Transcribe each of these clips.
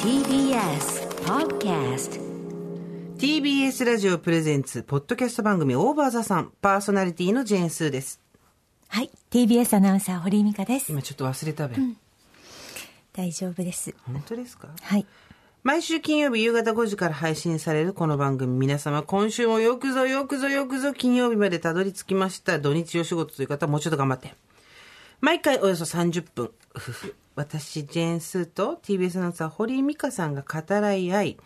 TBS Podcast TBS ラジオプレゼンツ、ポッドキャスト番組オーバーザさん、パーソナリティのジェーンスーです。はい。TBS アナウンサー、堀井美香です。今ちょっと忘れたべ。大丈夫です。本当ですか？はい。毎週金曜日夕方5時から配信されるこの番組、皆様今週もよくぞよくぞよくぞ金曜日までたどり着きました。土日お仕事という方はもうちょっと頑張って。毎回およそ30分。私、ジェーンスーと TBS アナウンサー堀井美香さんが語らい合い、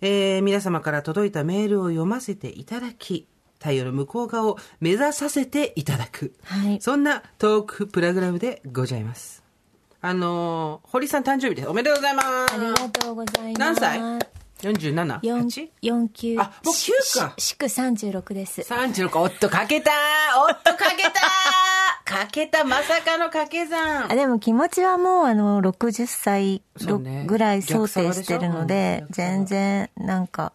えー皆様から届いたメールを読ませていただき、太陽の向こう側を目指させていただく。はいそんなトークプログラムでございます。あのー堀井さん誕生日です。おめでとうございます。ありがとうございます。何歳 ?47? 四 8? 四級。あもう9かし祝36です。36おっとかけたおっとかけたかけたまさかの掛け算あでも気持ちはもうあの60歳ぐらい想定してるので、全然なんか、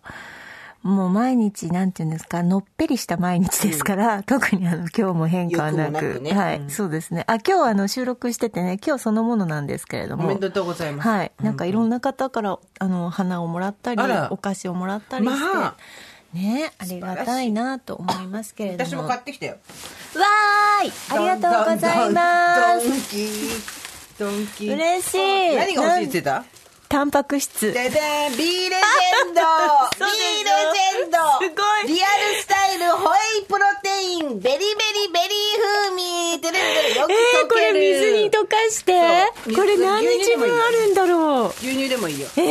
もう毎日、なんていうんですか、のっぺりした毎日ですから、特にあの、今日も変化はなく。なくねはい、うんそうですね。あ、今日あの、収録しててね、今日そのものなんですけれども。おめでとうございますはい。なんかいろんな方から、あの、花をもらったりお菓子をもらったりして。まあねありがたいなと思いますけれども。私も買ってきたよ。わーいありがとうございます。ドンキドンキ嬉しい。何が欲しいって言ってた？タンパク質。ででん B レジェンド。B レジェンド。すごい。リアルスタイルホエイプロテインベリベリベリー風味。てれれれよくえー、これ水に溶かして。これ何日分あるんだろう。牛乳でもいいよ、え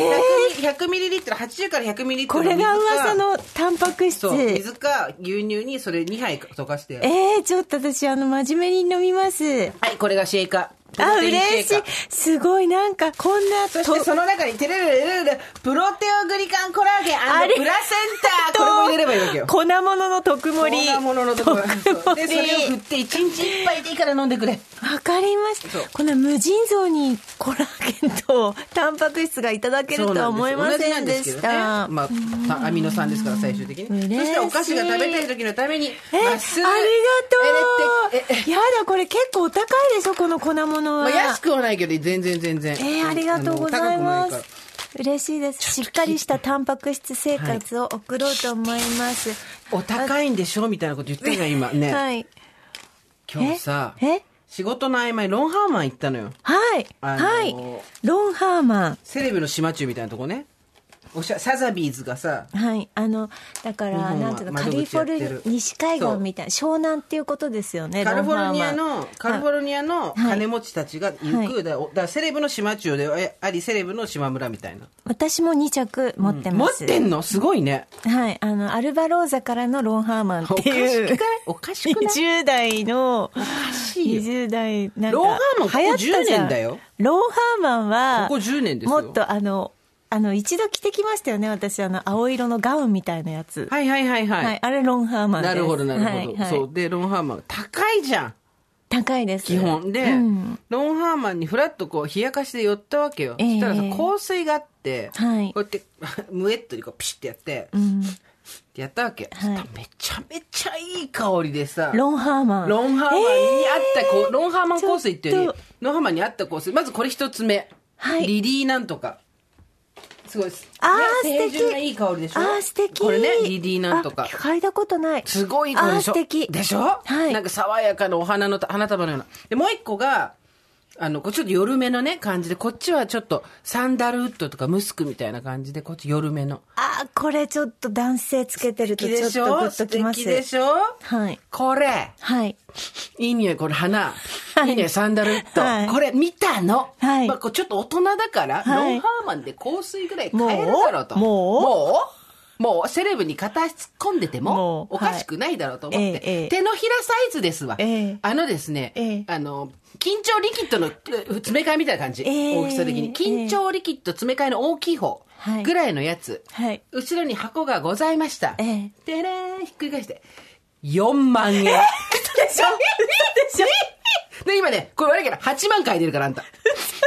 ー。100ミリリットル80から100ミリリットこれルの水か。が噂のタンパク質。水か牛乳にそれ2杯溶かして。えー、ちょっと私あの真面目に飲みます。はいこれがシェイカ。ープあ嬉しい。すごいなんかこんなそしてその中にテレレレレレプロテオグリカンコラーゲンプラセンタればいいわけよ粉物の特盛り。粉物のところ特でそれを振って1日1杯でいいから飲んでくれ。わかりました。この無尽蔵にコラーゲンとタンパク質がいただけるとは思いませんでした、同じなんですけどね。まあたアミノ酸ですから最終的に。そしてお菓子が食べたい時のためにえ、ありがとう。やだ、これ結構お高いでしょ、この粉物は。まあ、安くはないけど全然全然。えー、ありがとうございます。嬉しいです。しっかりしたタンパク質生活を送ろうと思います。らお高いんでしょみたいなこと言ってたじゃん今ね、はい。今日さえ？え？仕事の合間にロンハーマン行ったのよはい。あのーはい。ロンハーマン。セレブの島中みたいなとこねおしゃサザビーズがさはい。あの、だから、なんていうの、カ窓リフォルニア、西海岸みたいな、湘南っていうことですよね、カリフォルニアのカリフォルニアの金持ちたちが行く、はい。だだセレブの島中でありセレブの島村みたいな。私も2着持って持ます。ってんの？すごいね。はい。あの、アルバローザからのロンハーマンっていう。おかしくない？20代の、しいよ。20代、なんか、ロンハーマンここ流行ったじゃん。10年だよ。ロンハーマンは、ここ10年ですよ。もっとあの、あの、一度着てきましたよね、私、あの、青色のガウンみたいなやつ。はいはいはいはい、はい。あれ、ロンハーマンで。す。なるほどなるほど、はいはい。そう。でロンハーマン高いじゃん。高いです。基本で、うん。ロンハーマンにフラッとこう冷やかしで寄ったわけよ、ええ。そしたらさ香水があって、はい。こうやってムエットにこうピシッてやって、うん。やったわけ、はい。めちゃめちゃいい香りでさロンハーマン。ロンハーマンにあったこう、ロンハーマン香水っていうよりロンハーマンにあった香水。まずこれ一つ目、はい。リリーなんとかすごいですあーね、素敵いい香りでしょ？あー、素敵。これねリリーなんとかあ嗅いだことない。すごいいりでしょ？素敵。でしょ？はい。なんか爽やかなお花の花束のような。で、もう一個が、あの、こっちちょっと夜めのね、感じで、こっちはちょっとサンダルウッドとかムスクみたいな感じで、こっち夜めの。あー、これちょっと男性つけてるとちょっとグッときます。素敵でしょ？はい。これ、はい。いい匂い、これ花。はいいい。匂い、サンダルウッド。はい。これ見たの。はい。まあ、こうちょっと大人だから、はい。ロンハーマンで香水ぐらい買えるだろうと。もう？もう？もう？セレブに片足突っ込んでてももう？おかしくないだろうと思って、はいええええ。手のひらサイズですわ、ええ。あのですね、ええ。あの緊張リキッドのえ詰め替えみたいな感じ、ええ。大きさ的に。緊張リキッド詰め替えの大きい方はい。ぐらいのやつ、はい。後ろに箱がございました。ええ。でれーん、ひっくり返して、4万円。でしょ？でしょ？で、今ね、これ悪いけど、8万書いてるから、あんた。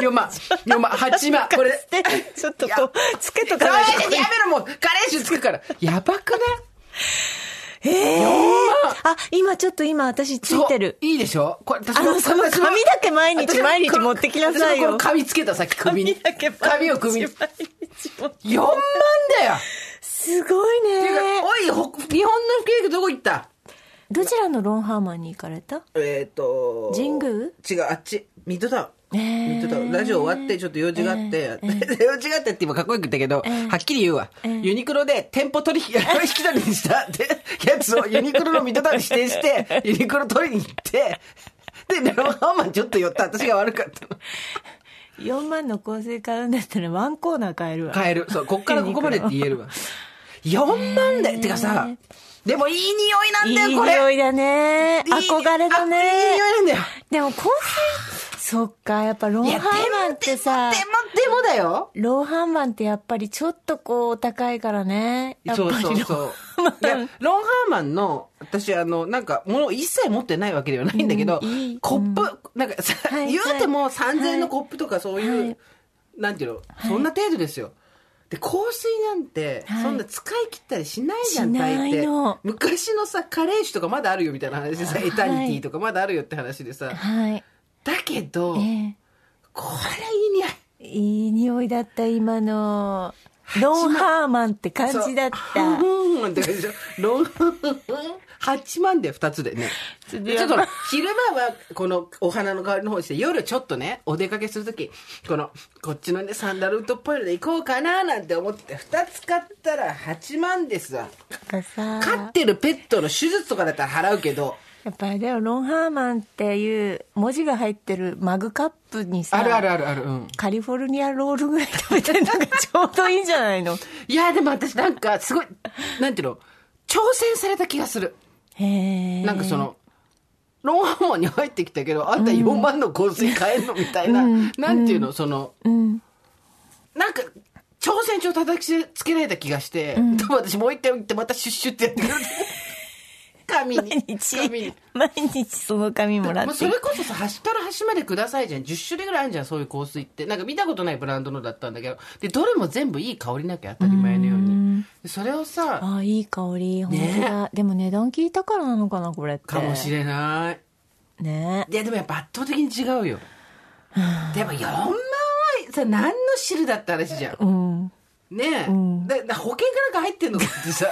4万。4万、8万。これ。で、ちょっとこう、つけとかないいと。やめろ、もう。カレー臭つくから。やばくない？ええあ、今ちょっと今私ついてる。いいでしょ？これ、私あの、その髪だけ毎日毎日持ってきなさいよ。髪つけたさっき首に。髪だけ毎日髪を首に。4毎日持って万だよすごいね。おい、ほ日本のケーキどこ行った？どちらのロンハーマンに行かれた？えっ、と神宮？違う、あっち。ミッドタウン。えーミッドタウン。ラジオ終わって、ちょっと用事があって、用事があってって今かっこよく言ったけど、はっきり言うわ。ユニクロで店舗取引、引き取りにしたって やつをユニクロのミッドタウンに指定して、ユニクロ取りに行って、で、ロンハーマンちょっと寄った。私が悪かったの。4万の香水買うんだったらワンコーナー買えるわ。買える。そう、こっからここまでって言えるわ。4万だよ。てかさ、でもいい匂いなんだよ、いいこれ。匂いだね。いい憧れだあいいね。匂いなんだよ。でも香水、そっか、やっぱロンハーマンってさ、でも、でもだよ。ロンハーマンってやっぱりちょっとこう高いからね。そうりそうそう。いや、ロンハーマンの、私、あの、なんか、もの一切持ってないわけではないんだけど、うんいいコップ、なんかさ、はい言うてもはい3000円のコップとかそういう、はいなんていうの、そんな程度ですよ。で、香水なんて、はいそんな使い切ったりしないじゃん、しない大抵の昔のさ、カレー酒とかまだあるよみたいな話でさ、はいエタニティとかまだあるよって話でさ、はい。だけど、えこれいい匂い。えいい匂いだった、今の。ロンハーマンって感じだった。そううんって感じでしょ。ロン、8万で2つでね。でちょっと昼間はこのお花の香りの方にして、夜ちょっとね、お出かけするとき、この、こっちのね、サンダルウッドっぽいので行こうかななんて思って、2つ買ったら8万ですわ。飼ってるペットの手術とかだったら払うけど、やっぱりでもロンハーマンっていう文字が入ってるマグカップにさ、あるあるあるある、うん。カリフォルニアロールぐらい食べてるのがちょうどいいんじゃないの？いや、でも私なんかすごい、なんていうの、挑戦された気がする。なんかその、ロンハーマンに入ってきたけど、あんた4万の香水買えんのみたいな、なんていうの、その、うん。なんか、挑戦状叩きつけられた気がして、でも私もう一回行ってまたシュッシュってやってくる。紙に。毎日紙に。、毎日その紙もらってそれこそさ、端から端までくださいじゃん。10種類ぐらいあるじゃん、そういう香水って。なんか見たことないブランドのだったんだけど。で、どれも全部いい香りなきゃ当たり前のように。でそれをさ、ああ、いい香り。本当だ。でも値段聞いたからなのかな、これって。かもしれない。ねいや、でもやっぱ圧倒的に違うよ。でも4万はさ、何の汁だって話じゃん。うん。ねえ、でで保険かなんか入ってんのかってさ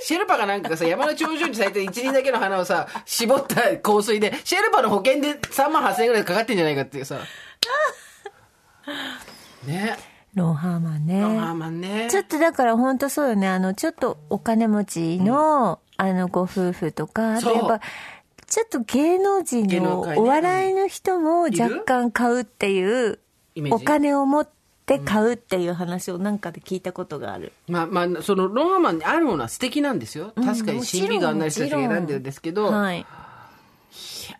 シェルパがなんかさ山の頂上に咲いてる一輪だけの花をさ絞った香水でシェルパの保険で3万8000円ぐらいかかってんじゃないかっていうさ。ね。ロンハーマンね。ロンハーマンね。ちょっとだから本当そうよね。あの、ちょっとお金持ちの、あの、ご夫婦とか、あとやっぱ、ちょっと芸能人のお笑いの人も若干買うっていうお金を持って買うっていう話をなんかで聞いたことがある。まあまあそのローマンにあるものは素敵なんですよ。確かに審美眼のある人たちが選んでるんですけど、はい。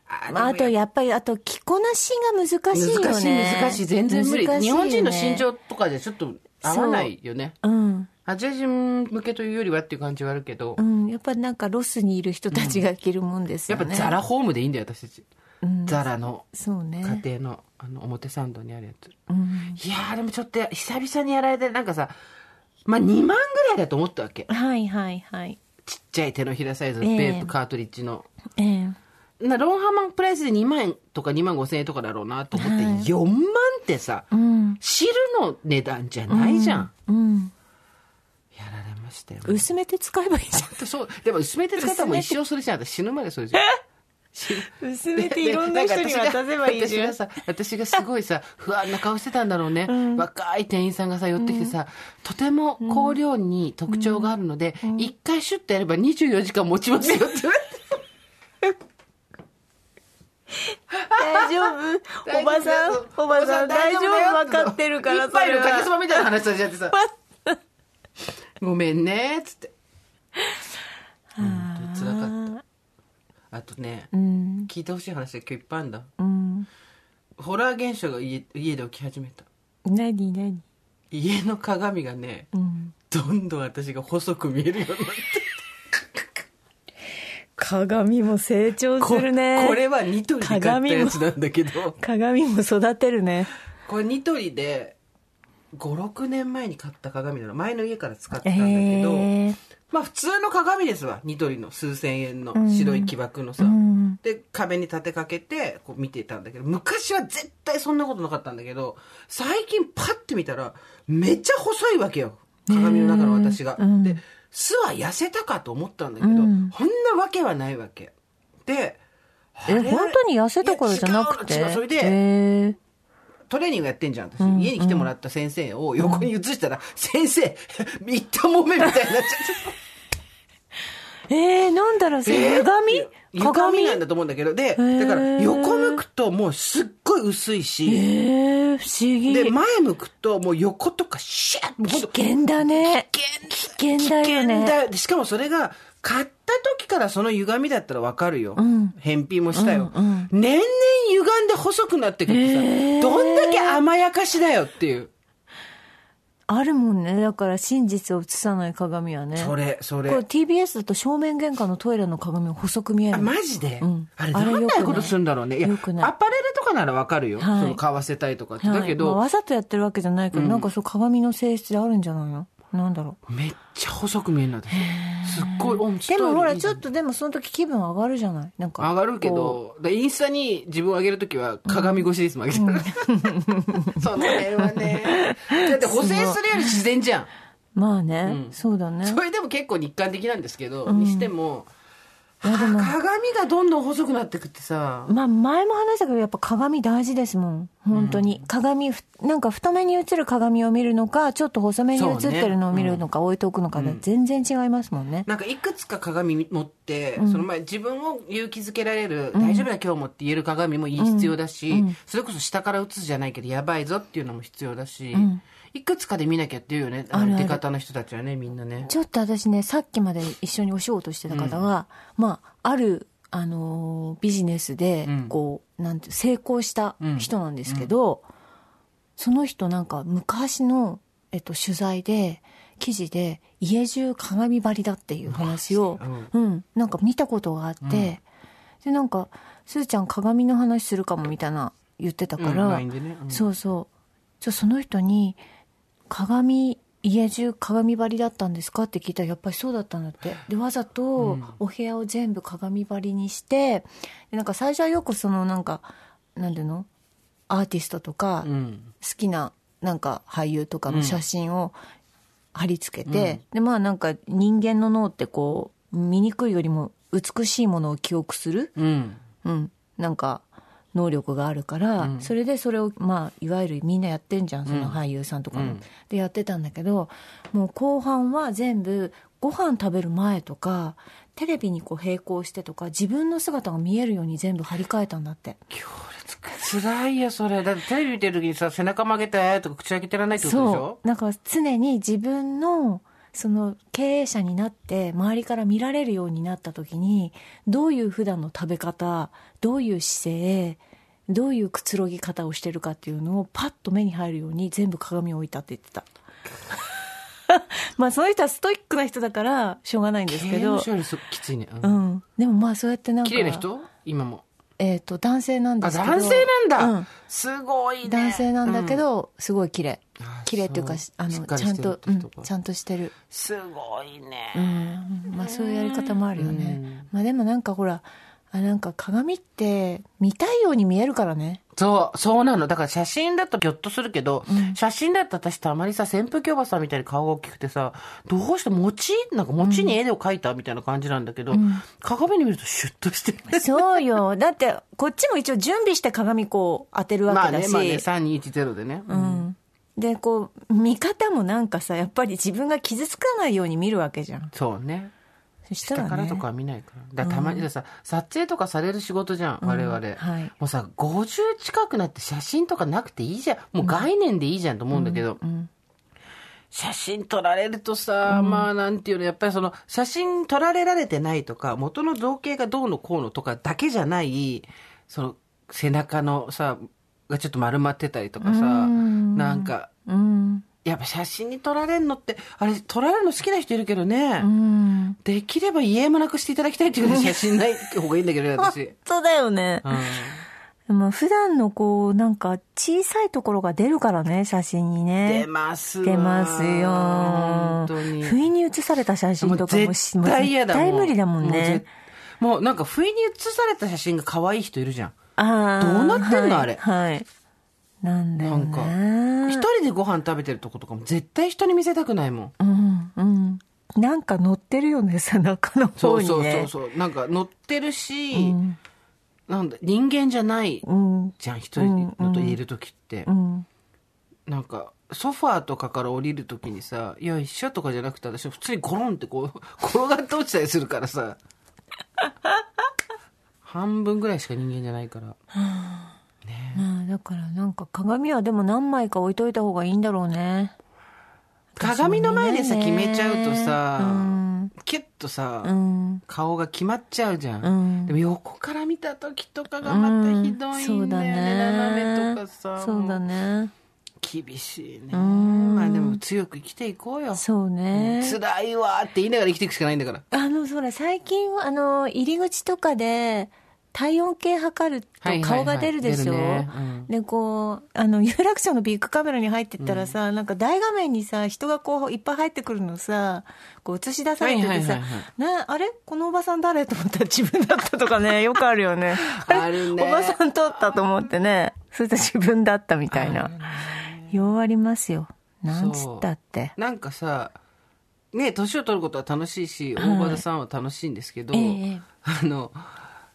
あとやっぱり、あと着こなしが難しいよね。難しい難しい。全然無理、ね。日本人の身長とかじゃちょっと合わないよね。う。ん。アジア人向けというよりはっていう感じはあるけど、うん。やっぱなんかロスにいる人たちが着るもんですよね。やっぱザラホームでいいんだよ私たち、うんザラの。家庭のあの表参道にあるやつ、うん。いやーでもちょっと久々にやられてなんかさまあ2万ぐらいだと思ったわけ。はいはいはい。ちっちゃい手のひらサイズのええ。ベープカートリッジの、ええ。なロンハーマンプライスで2万円とか2万5千円とかだろうなと思って、はい。4万ってさ、うん。汁の値段じゃないじゃん、うん。やられましたよ。薄めて使えばいいじほん。とそうでも薄めて使ったらもう一生それじゃん。私死ぬまでそれじゃん。薄めていろんな人に渡せばいいじゃん。私がさ私がすごいさ不安な顔してたんだろうね、若い店員さんがさ寄ってきてさ、とても香料に特徴があるので、一回シュッとやれば24時間持ちますよって。大丈夫？おばさん、おばさん、大丈夫？分かってるから、いっぱいのかけそばは。みたいな話されちゃってさ。ごめんねっつってあとね、うん。聞いてほしい話が今日いっぱいあるんだうん。ホラー現象が家家で起き始めた何何？家の鏡がねうん。どんどん私が細く見えるようになって 鏡も成長こするね。これはニトリで買ったやつなんだけど 鏡も育てるね。これニトリで56年前に買った鏡なの前の家から使ってたんだけど、えーまあ普通の鏡ですわ。ニトリの数千円の白い木枠のさ、うん。で壁に立てかけてこう見てたんだけど昔は絶対そんなことなかったんだけど最近パッて見たらめっちゃ細いわけよ。鏡の中の私が、うん。で巣は痩せたかと思ったんだけど、うん。こんなわけはないわけ。であえ、れ本当に痩せたからじゃなくて？違うの違う。それで、えトレーニングやってんじゃん、私。うん家に来てもらった先生を横に移したら、先生、みったもめみたいになっちゃって。ー、えー、なんだろう、それ、鏡鏡鏡なんだと思うんだけど、で、ーだから横向くともうすっごい薄いえし、ー、不思議。で、前向くともう横とかシャッ危険だね。危危険だよね。険だよでしかもそれが、買った時からその歪みだったらわかるよ。ん返品もしたよ。うんうん年々歪んで細くなってくってさ、どんだけ甘やかしだよっていう。あるもんね。だから真実を映さない鏡はね。それ、そこれれ。TBS だと正面玄関のトイレの鏡も細く見える。マジで、うんあれ、あれなんよくなことするんだろうね。いや、よくないアパレルとかならわかるよ。はいその、買わせたいとかって。はいだけど、まあわざとやってるわけじゃないけど、なんかそう鏡の性質であるんじゃないの？なんだろう。めっちゃ細く見えるんだ私。すっごい、おでもほら、ちょっと。とでもその時気分上がるじゃない？なんか。上がるけど、でインスタに自分を上げるときは鏡越しですもん、上げてる。その辺はね。だって補正するより自然じゃん。まあね、うんそうだね。それでも結構日韓的なんですけど、にしても、いやでも。鏡がどんどん細くなってくってさ、まあ前も話したけどやっぱ鏡大事ですもん。本当に。鏡、ふなんか太めに映る鏡を見るのか、ちょっと細めに映ってるのを見るのか、置いておくのかで全然違いますもんね。なんかいくつか鏡持って、その前自分を勇気づけられる、大丈夫だ今日もって言える鏡も必要だし、それこそ下から映すじゃないけどやばいぞっていうのも必要だし、いくつかで見なきゃっていうよね。あの出方の人たちはねみんなね。ちょっと私ね、さっきまで一緒にお仕事してた方が、まあ、ある、あのービジネスでうん、こう、なんて、成功した人なんですけど、その人なんか昔の、えっと、取材で、記事で、家中鏡張りだっていう話を、うん、なんか見たことがあって、で、なんか、すーちゃん鏡の話するかもみたいな言ってたから、ね。うん。そうそう。じゃあその人に、鏡、家中鏡張りだったんですか？って聞いたらやっぱりそうだったんだって。で、わざとお部屋を全部鏡張りにして、でなんか最初はよくそのなんか、なんていうの？アーティストとか、うん。好きななんか俳優とかの写真を貼り付けて、でまあなんか人間の脳ってこう醜いよりも美しいものを記憶する、うん。うん、なんか能力があるから、それでそれをまあいわゆるみんなやってんじゃんその俳優さんとかも、うん。でやってたんだけどもう後半は全部ご飯食べる前とかテレビにこう並行してとか自分の姿が見えるように全部張り替えたんだって。強烈。辛いよそれ。だってテレビ見てる時にさ背中曲げてとか口開けてらんないってことでしそょう。なんか常に自分のその経営者になって周りから見られるようになった時にどういう普段の食べ方どういう姿勢どういうくつろぎ方をしてるかっていうのをパッと目に入るように全部鏡を置いたって言ってた。まあその人はストイックな人だからしょうがないんですけ刑ど務所よりそきついね、ううん。んでもまあそうやってなんか綺麗な人？今も。えっ、と男性なんであすけど。男性なんだ、うん。すごいね。男性なんだけど、すごい綺麗。あ綺麗っていうかあのちゃんと、うんちゃんとしてる。すごいね、うん。まあそういうやり方もあるよね、うん。まあでもなんかほらあなんか鏡って見たいように見えるからね。そう、そうなの。だから写真だとギョッとするけど、写真だと私たまにさ、扇風機おばさんみたいに顔が大きくてさ、どうして餅なんか餅に絵を描いたみたいな感じなんだけど、鏡に見るとシュッとしてる。そうよ。だってこっちも一応準備して鏡こう当てるわまあね、けだし、まあね、3210でね。うんでこう見方もなんかさやっぱり自分が傷つかないように見るわけじゃんそうね。そしたらね下からとかは見ないから。だたまにさ、撮影とかされる仕事じゃん、我々。はいもうさ、50近くなって写真とかなくていいじゃん。もう概念でいいじゃんと思うんだけど。写真撮られるとさ、まあなんていうの、やっぱりその、写真撮られられてないとか、元の造形がどうのこうのとかだけじゃない、その、背中のさ、がちょっと丸まってたりとかさ、んなんか、うんやっぱ写真に撮られるのって、あれ、撮られるの好きな人いるけどね。うんできれば家もなくしていただきたいっていう写真ない方がいいんだけどね、私。本当だよねうんでも普段のこう、なんか小さいところが出るからね、写真にね。出ますわ出ますよ。本当に不意に写された写真とかももう絶対嫌だもう絶対無理だもんね。もうなんか不意に写された写真が可愛い人いるじゃん。どうなってんのはいあれ？はい。なんだよなんかね。一人でご飯食べてるとことかも絶対人に見せたくないもん。うん、うん。なんか乗ってるよね、背中のそうそう方にね。そうそう。なんか乗ってるし、うんなんだ、人間じゃないうん。じゃん、一人のと言える時って。うん。なんか、ソファーとかから降りる時にさ、よいしょとかじゃなくて、私は普通にゴロンってこう、転がって落ちたりするからさ。半分ぐらいしか人間じゃないから。まあ、だからなんか鏡はでも何枚か置いといた方がいいんだろうね。鏡の前でさ、決めちゃうとうさん、キュッとさ、うん。顔が決まっちゃうじゃん。うんでも横から見た時とかがまたひどいんだよね。斜めとかさ。そうだもね。う厳しいね。ん。まあでも強く生きていこうよ。そうね。辛いわって言いながら生きていくしかないんだから。あの、それ最近は、あの、入り口とかで、体温計測るはいはいはい。と顔が出るでしょ、出るね。うん。で、こう、あの、有楽町のビッグカメラに入ってったらさ、なんか大画面にさ、人がこう、いっぱい入ってくるのさ、こう映し出されててさ、はいはいはいはな、あれ？このおばさん誰？と思ったら自分だったとかね、よくあるよね。あるね。おばさん撮ったと思ってね、そしたら自分だったみたいな。ようありますよ。なんつったって。なんかさ、ね、年を取ることは楽しいし、はい大和田さんは楽しいんですけど、ええあの、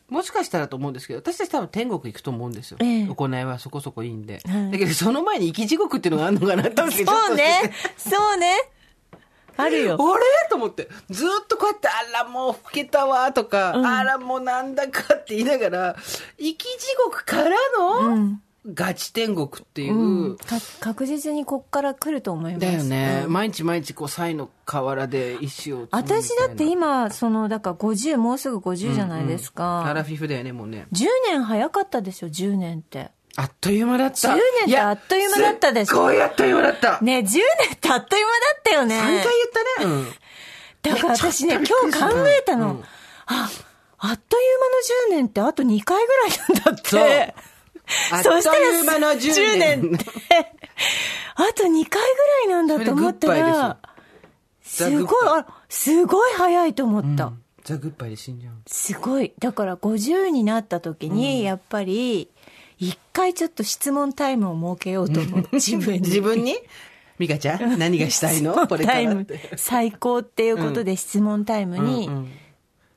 もしかしたらと思うんですけど、私たち多分天国行くと思うんですよ。ええ行いはそこそこいいんで。はいだけど、その前に生き地獄っていうのがあるのかなって そうね。そうね。あるよ。あれ？と思って、ずっとこうやって、あら、もう老けたわ、とか、あら、もうなんだかって言いながら、生き地獄からの、うんガチ天国っていう、うん、か確実にこっから来ると思います。だよね、うん毎日毎日こう、才の河原で石を。私だって今、その、だから50、もうすぐ50じゃないですか。アラフィフだよね、もうね。10年早かったでしょ、10年って。あっという間だった。10年ってあっという間だったでしょすっごいあっという間だった。ね10年ってあっという間だったよね。3回言ったね。うん。だから私ね、今日考えたの。うんあ、あっという間の10年ってあと2回ぐらいなんだって。そしたらいう間の10年。10年って、あと2回ぐらいなんだと思ったら、すごい、あすごい早いと思った。ザ・グッバイで死んじゃう。すごい。だから50になった時に、やっぱり、一回ちょっと質問タイムを設けようと思う。自分に。自分に？ミカちゃん何がしたいの？これかタイム。最高っていうことで質問タイムに、うんうん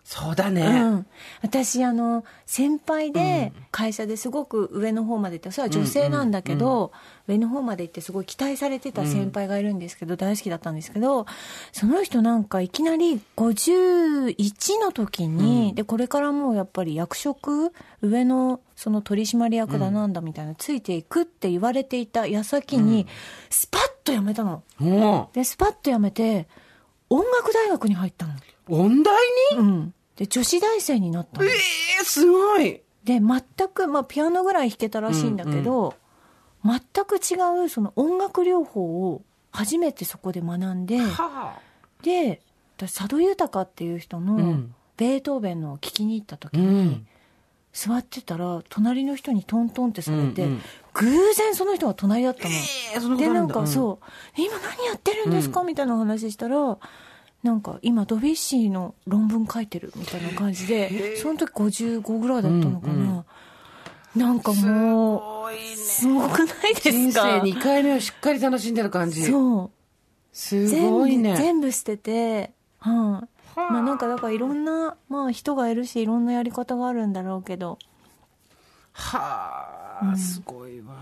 そうだうね。ん、私あの先輩で会社ですごく上の方まで行ってそれは女性なんだけど、上の方まで行ってすごい期待されてた先輩がいるんですけど、大好きだったんですけどその人なんかいきなり51の時に、でこれからもうやっぱり役職上のその取締役だなんだみたいな、ついていくって言われていた矢先に、スパッと辞めたの。もでスパッと辞めて音楽大学に入ったの。う、音大に？うん、で女子大生になったのええすごい。で全く、まあ、ピアノぐらい弾けたらしいんだけど、全く違うその音楽療法を初めてそこで学んではで私佐渡裕っていう人のうんベートーベンのを聴きに行った時あ。うに、ん。座ってたら隣の人にトントンってされて、うんうん偶然その人が隣だったの。ええそんなことでなんんかそう「今何やってるんですか?」みたいな話したらなんか今ドビュッシーの論文書いてるみたいな感じでその時55ぐらいだったのかな、うんなんかすもうすごくないです人生か2回目をしっかり楽しんでる感じ。そう。すごいね。全部捨ててはい、はあ。まあなんかだからいろんな、まあ、人がいるしいろんなやり方があるんだろうけど。はあ、すごいわ。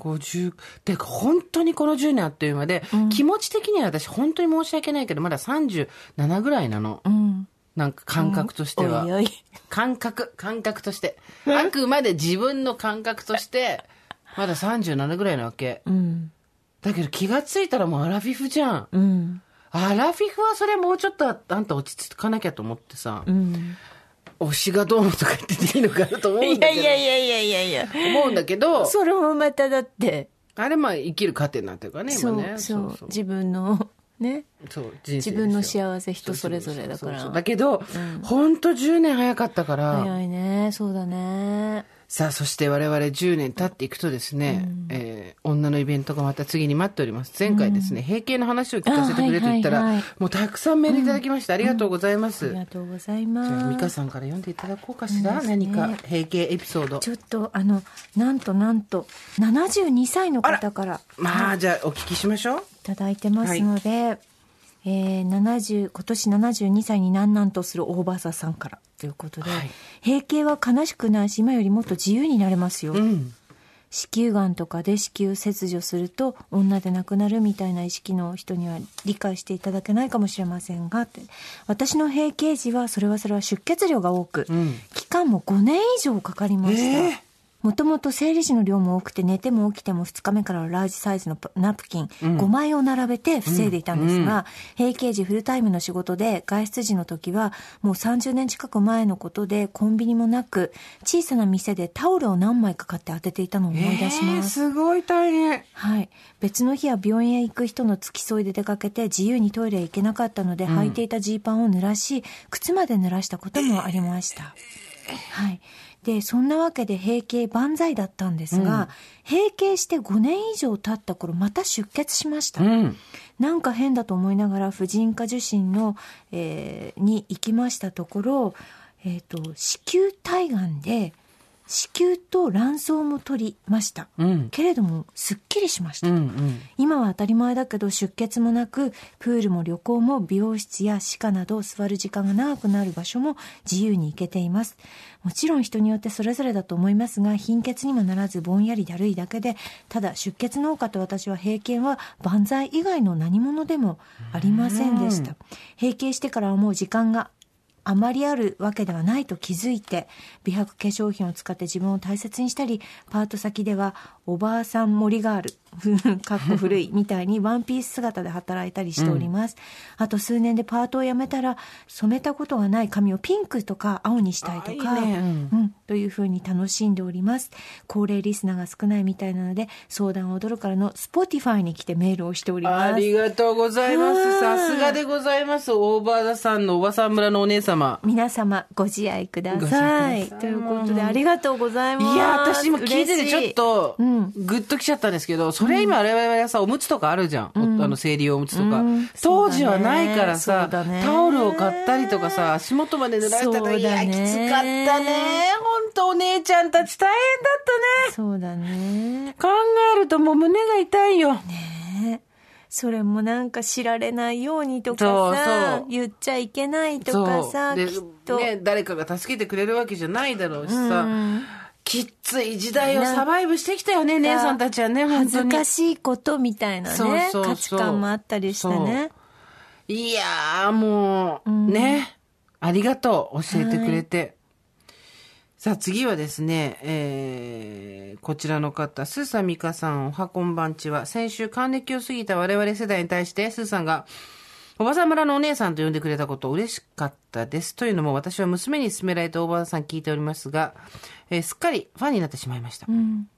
50で本当にこの10年あっという間で、気持ち的には私本当に申し訳ないけどまだ37ぐらいなの。うん。なんか感覚としては、おいおい。感覚感覚として。あくまで自分の感覚としてまだ37ぐらいなわけ。うん。だけど気がついたらもうアラフィフじゃん。うん。アラフィフはそれもうちょっとああんた落ち着かなきゃと思ってさ、うん推しがどうのとか言ってていいのかなと思うんいだけど。やいやいやいやいやいや。思うんだけど。それもまただって。あれまあ生きる糧になってるからねそう今ねそう自分のね。そう自分の幸せ人それぞれだから。だけど、ほんと10年早かったから、早いね。そうだねさあ、そして我々10年経っていくとですね、えー女のイベントがまた次に待っております。前回ですね、閉経の話を聞かせてくれと言ったら、あはいはいはいもうたくさんメールいただきました。ありがとうございます。ありがとうございじゃあ、ま美香す。さんから読んでいただこうかしら。ね何か閉経エピソード。ちょっとあのなんとなんと72歳の方からまあ、じゃあ、お聞きしましょう。いただいてますので、えー、70今年72歳になんなんとする大場さんから。ということで、はい。閉経は悲しくないし今よりもっと自由になれますよ、うん。子宮がんとかで子宮切除すると女で亡くなるみたいな意識の人には理解していただけないかもしれませんが私の閉経時はそれはそれは出血量が多く、ん。期間も5年以上かかりました、ええもともと生理時の量も多くて寝ても起きても2日目からはラージサイズのナプキン5枚を並べて防いでいたんですが、閉経時フルタイムの仕事で外出時の時はもう30年近く前のことでコンビニもなく小さな店でタオルを何枚か買って当てていたのを思い出しえーます。すごい大変。はい。別の日は病院へ行く人の付き添いで出かけて自由にトイレへ行けなかったので、履いていたジーパンを濡らし、靴まで濡らしたこともありました。はい。で、そんなわけで閉経万歳だったんですが、閉経して5年以上経った頃、また出血しました。うん。なんか変だと思いながら婦人科受診の、えーに行きましたところ、えっ、と、子宮体がんで、子宮と卵巣も取りました。うん。けれども、すっきりしました。うん。うん。今は当たり前だけど出血もなくプールも旅行も美容室や歯科など座る時間が長くなる場所も自由に行けていますもちろん人によってそれぞれだと思いますが貧血にもならずぼんやりだるいだけでただ出血農家と私は閉経は万歳以外の何者でもありませんでした閉経してからはもう時間があまりあるわけではないと気づいて美白化粧品を使って自分を大切にしたりパート先ではおばあさん森ガールかっこ古いみたいにワンピース姿で働いたりしております、あと数年でパートを辞めたら染めたことがない髪をピンクとか青にしたいとかあいいね。うん。うん、というふうに楽しんでおります。高齢リスナーが少ないみたいなので相談を踊るからの Spotify に来てメールをしております。ありがとうございまうす。んさすがでございます。大場田さんのおばさん村のお姉様。皆様ご自愛くだごさい。ということでありがとうございます。いや、私も聞いててちょっとうん、グッときちゃったんですけど、それ今我々はさ、おむつとかあるじゃん。おあの、生理用おむつとか。うん。当時はないからさ、タオルを買ったりとかさ、足元まで濡らしたとか、そういや、きつかったね。本当お姉ちゃんたち大変だったね。そうだね。考えるともう胸が痛いよ。ねそれもなんか知られないようにとかさそう言っちゃいけないとかさできっと、ね、誰かが助けてくれるわけじゃないだろうしさ、うんきっつい時代をサバイブしてきたよね、姉さんたちはね、本恥ず。かしいことみたいなねそうそうそう価値観もあったりしてねいやー、もう、んね。ありがとう。教えてくれて。さあ、次はですね、えー、こちらの方、スーサミカさん、おはこんばんちは、先週還暦を過ぎた我々世代に対して、スーさんが、おばさん村のお姉さんと呼んでくれたこと嬉しかったです。というのも私は娘に勧められておばあさん聞いておりますが、えーすっかりファンになってしまいました。うん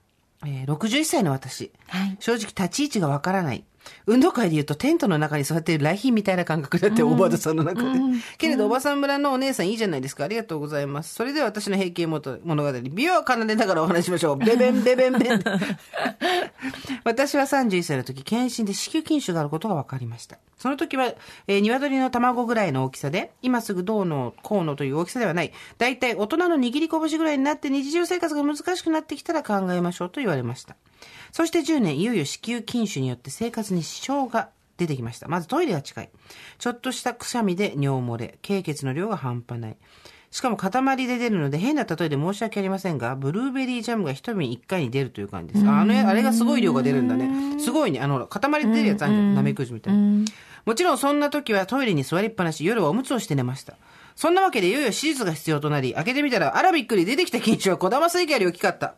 えー61歳の私。はい正直立ち位置がわからない。運動会で言うとテントの中に座っている来賓みたいな感覚だって、おばあさんの中で。けれど、おばさん村のお姉さんいいじゃないですか。ありがとうございます。それでは私の平景物語、美容を奏でながらお話ししましょう。ベベンベベンベン。私は31歳の時、検診で子宮筋腫があることが分かりました。その時は、えー鶏の卵ぐらいの大きさで、今すぐどうのこうのという大きさではない。だいたい大人の握り拳ぐらいになって日常生活が難しくなってきたら考えましょうと言われました。そして10年、いよいよ子宮筋腫によって生活に支障が出てきました。まずトイレが近い。ちょっとしたくしゃみで尿漏れ。経血の量が半端ない。しかも塊で出るので変な例えで申し訳ありませんが、ブルーベリージャムが一瓶一回に出るという感じです。ああの、あれがすごい量が出るんだね。すごいね。あの、塊で出るやつあるじゃん。なめくじみたいな。もちろんそんな時はトイレに座りっぱなし、夜はおむつをして寝ました。そんなわけでいよいよ手術が必要となり、開けてみたら、あらびっくり出てきた筋腫は小玉水系より大きかった。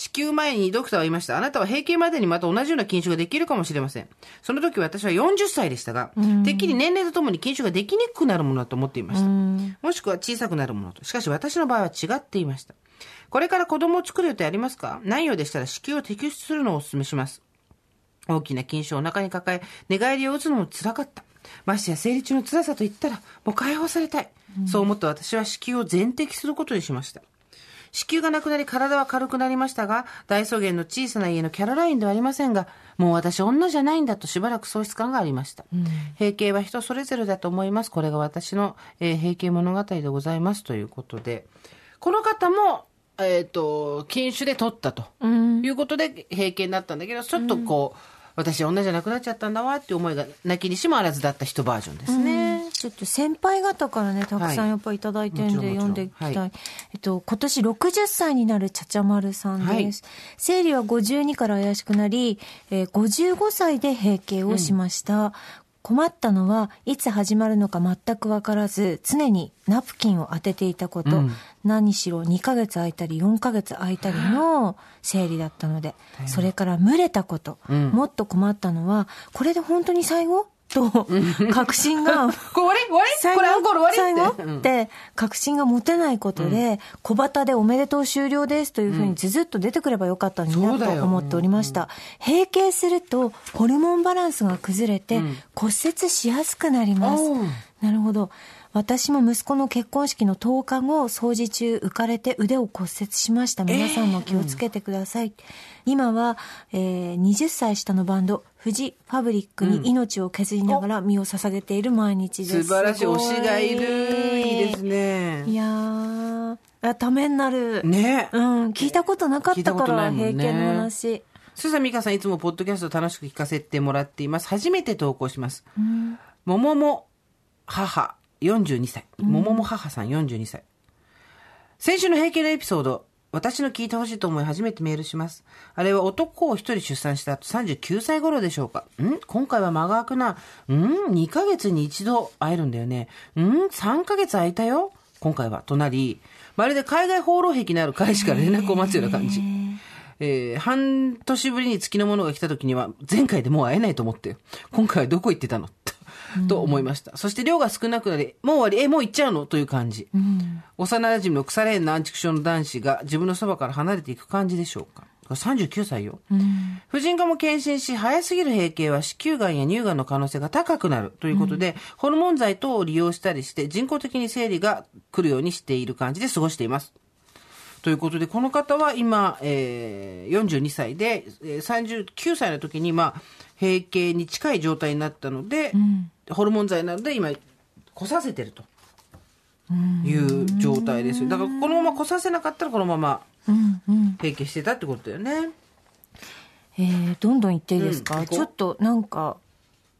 子宮前にドクターは言いました。あなたは閉経までにまた同じような筋腫ができるかもしれません。その時私は40歳でしたが、てっきり年齢とともに筋腫ができにくくなるものだと思っていました。もしくは小さくなるものと。しかし私の場合は違っていました。これから子供を作る予定ありますか？ないようでしたら子宮を摘出するのをお勧めします。大きな筋腫をお腹に抱え、寝返りを打つのも辛かった。ましてや生理中の辛さと言ったら、もう解放されたい。そう思った私は子宮を全摘することにしました。子宮がなくなり体は軽くなりましたが、大草原の小さな家のキャロラインではありませんが、もう私女じゃないんだとしばらく喪失感がありました。閉経は人それぞれだと思います。これが私の、えー、閉経物語でございますということで、この方も、えっ、と、禁酒で取ったということで閉経になったんだけど、ちょっとこう、私女じゃなくなっちゃったんだわっていう思いが泣きにしもあらずだった人バージョンですね。ちょっと先輩方からね、たくさんやっぱりいただいてるんで、はい読んでいきたい。はいえっと、今年60歳になるちゃちゃまるさんです。はい生理は52から怪しくなり、えー55歳で閉経をしました。困ったのはいつ始まるのか全く分からず常にナプキンを当てていたこと、うん。何しろ2ヶ月空いたり4ヶ月空いたりの生理だったのでそれから蒸れたこと、うん。もっと困ったのはこれで本当に最後？と確信が これ終わり？終わり最後？これアンコール終わり？って。確信が持てないことで、小旗でおめでとう終了ですというふうにずずっと出てくればよかったのになと思っておりました。閉経するとホルモンバランスが崩れてうん。骨折しやすくなります。なるほど。私も息子の結婚式の10日後、掃除中浮かれて腕を骨折しました。皆さんも気をつけてください。今は、えー20歳下のバンド、フジファブリックに命を削りながら身を捧げている毎日です。素晴らしい推しがいる。いいですいね。やー、あためになる。ねうん、聞いたことなかったから、平家の話。スーさん美香さんいつもポッドキャスト楽しく聞かせてもらっています。初めて投稿します。ももも母42歳。ももも母さん42歳。先週の平家のエピソード、私の聞いてほしいと思い初めてメールします。あれは男を一人出産した後39歳頃でしょうか。ん？今回は間が空くな。ん ?2 ヶ月に一度会えるんだよね。ん ?3 ヶ月空いたよ今回は。となり、まるで海外放浪癖のある彼氏から連絡を待つような感じ。えー半年ぶりに月のものが来た時には、前回でもう会えないと思って、今回はどこ行ってたの？とと思いました。そして量が少なくなり、もう終わり、え、もう行っちゃうの？という感じ。幼馴染の腐れ縁のアンチクションの男子が自分のそばから離れていく感じでしょうか。これ39歳よ。婦人科も検診し、早すぎる閉経は子宮がんや乳がんの可能性が高くなるということで、ホルモン剤等を利用したりして、人工的に生理が来るようにしている感じで過ごしています。ということで、この方は今、えー、42歳で、えー39歳の時に、まあ、閉経に近い状態になったので、ホルモン剤なので今、来させてるという状態ですよ。だから、このまま来させなかったら、このまま閉経してたってことだよね。えーどんどん言っていいですか、うんちょっとなんか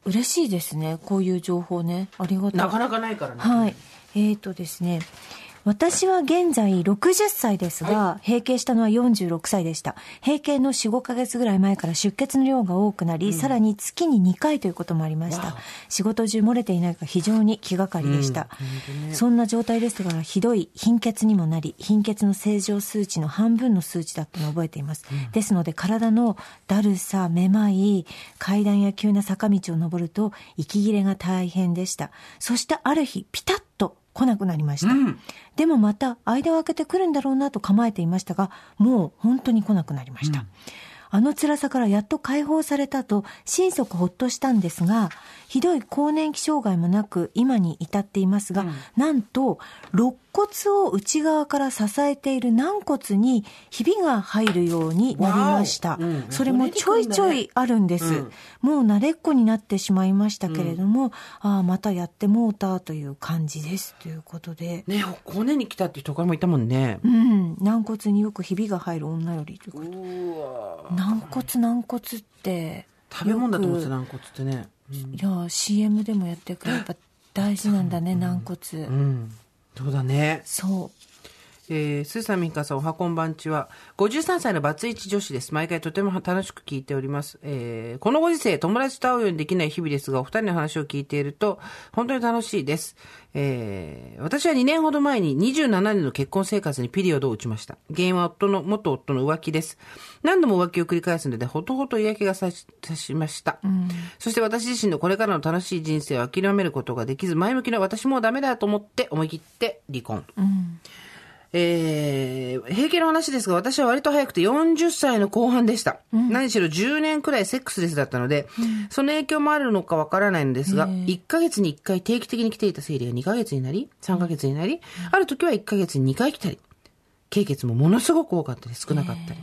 嬉しいですねこういう情報ねありがたいなかなかないからね。はいえーとですね私は現在60歳ですが、閉経したのは46歳でした。閉経の4、5ヶ月ぐらい前から出血の量が多くなり、さらに月に2回ということもありました。仕事中漏れていないか非常に気がかりでした。そんな状態ですから、ひどい貧血にもなり、貧血の正常数値の半分の数値だったのを覚えています。ですので、体のだるさ、めまい、階段や急な坂道を登ると、息切れが大変でした。そしてある日、ピタッと来なくなりました。でもまた間を空けてくるんだろうなと構えていましたが、もう本当に来なくなりました。あの辛さからやっと解放されたと心底ほっとしたんですが、ひどい更年期障害もなく今に至っていますが、なんと肋骨を内側から支えている軟骨にひびが入るようになりました。うんそれもちょいちょいあるんです。うんもう慣れっこになってしまいましたけれども、ああ、またやってもうたという感じです。ということで。ね骨に来たっていうところもいたもんね。うん、軟骨によくひびが入る女よりということ軟骨軟骨って食べ物だと思ってたよ軟骨ってね。くいや CM でもやってるからやっぱ大事なんだね軟骨、うん。そうだね。そえー、スーさん、ミカさん、おはこんばんちは。53歳のバツイチ女子です。毎回とても楽しく聞いております。えー、このご時世、友達と会うようにできない日々ですが、お二人の話を聞いていると、本当に楽しいです。えー、私は2年ほど前に27年の結婚生活にピリオドを打ちました。原因は夫の、元夫の浮気です。何度も浮気を繰り返すので、ほとほと嫌気がさしさしました。そして私自身のこれからの楽しい人生を諦めることができず、前向きな私もうダメだと思って思い切って離婚。う、うん、えー、平家の話ですが、私は割と早くて40歳の後半でした。何しろ10年くらいセックスレスだったので、その影響もあるのかわからないのですが、1ヶ月に1回定期的に来ていた生理が2ヶ月になり、3ヶ月になり、ある時は1ヶ月に2回来たり、経血もものすごく多かったり少なかったり。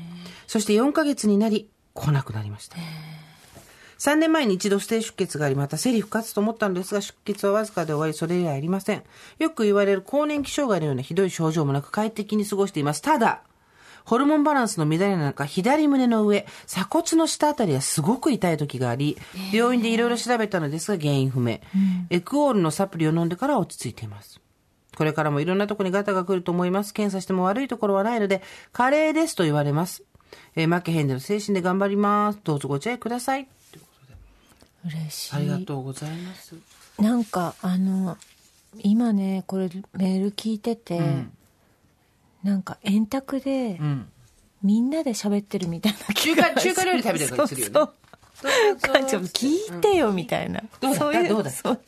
そして4ヶ月になり、来なくなりました。3年前に一度不正出血があり、また生理復活と思ったのですが、出血はわずかで終わり、それ以来ありません。よく言われる更年期障害のようなひどい症状もなく快適に過ごしています。ただ、ホルモンバランスの乱れなんか左胸の上、鎖骨の下あたりはすごく痛い時があり、病院でいろいろ調べたのですが原因不明。エクオールのサプリを飲んでから落ち着いています。これからもいろんなところにガタが来ると思います。検査しても悪いところはないので、加齢ですと言われます。えー負けへんでの精神で頑張ります。どうぞご自愛ください。嬉しい。ありがとうございます。なんかあの今ねこれメール聞いてて、なんか円卓で、ん。みんなで喋ってるみたいな中華、中華料理食べてる感じするよね。そうそう。聞いてよみたいな、どうだった？そういうどうだった？そう。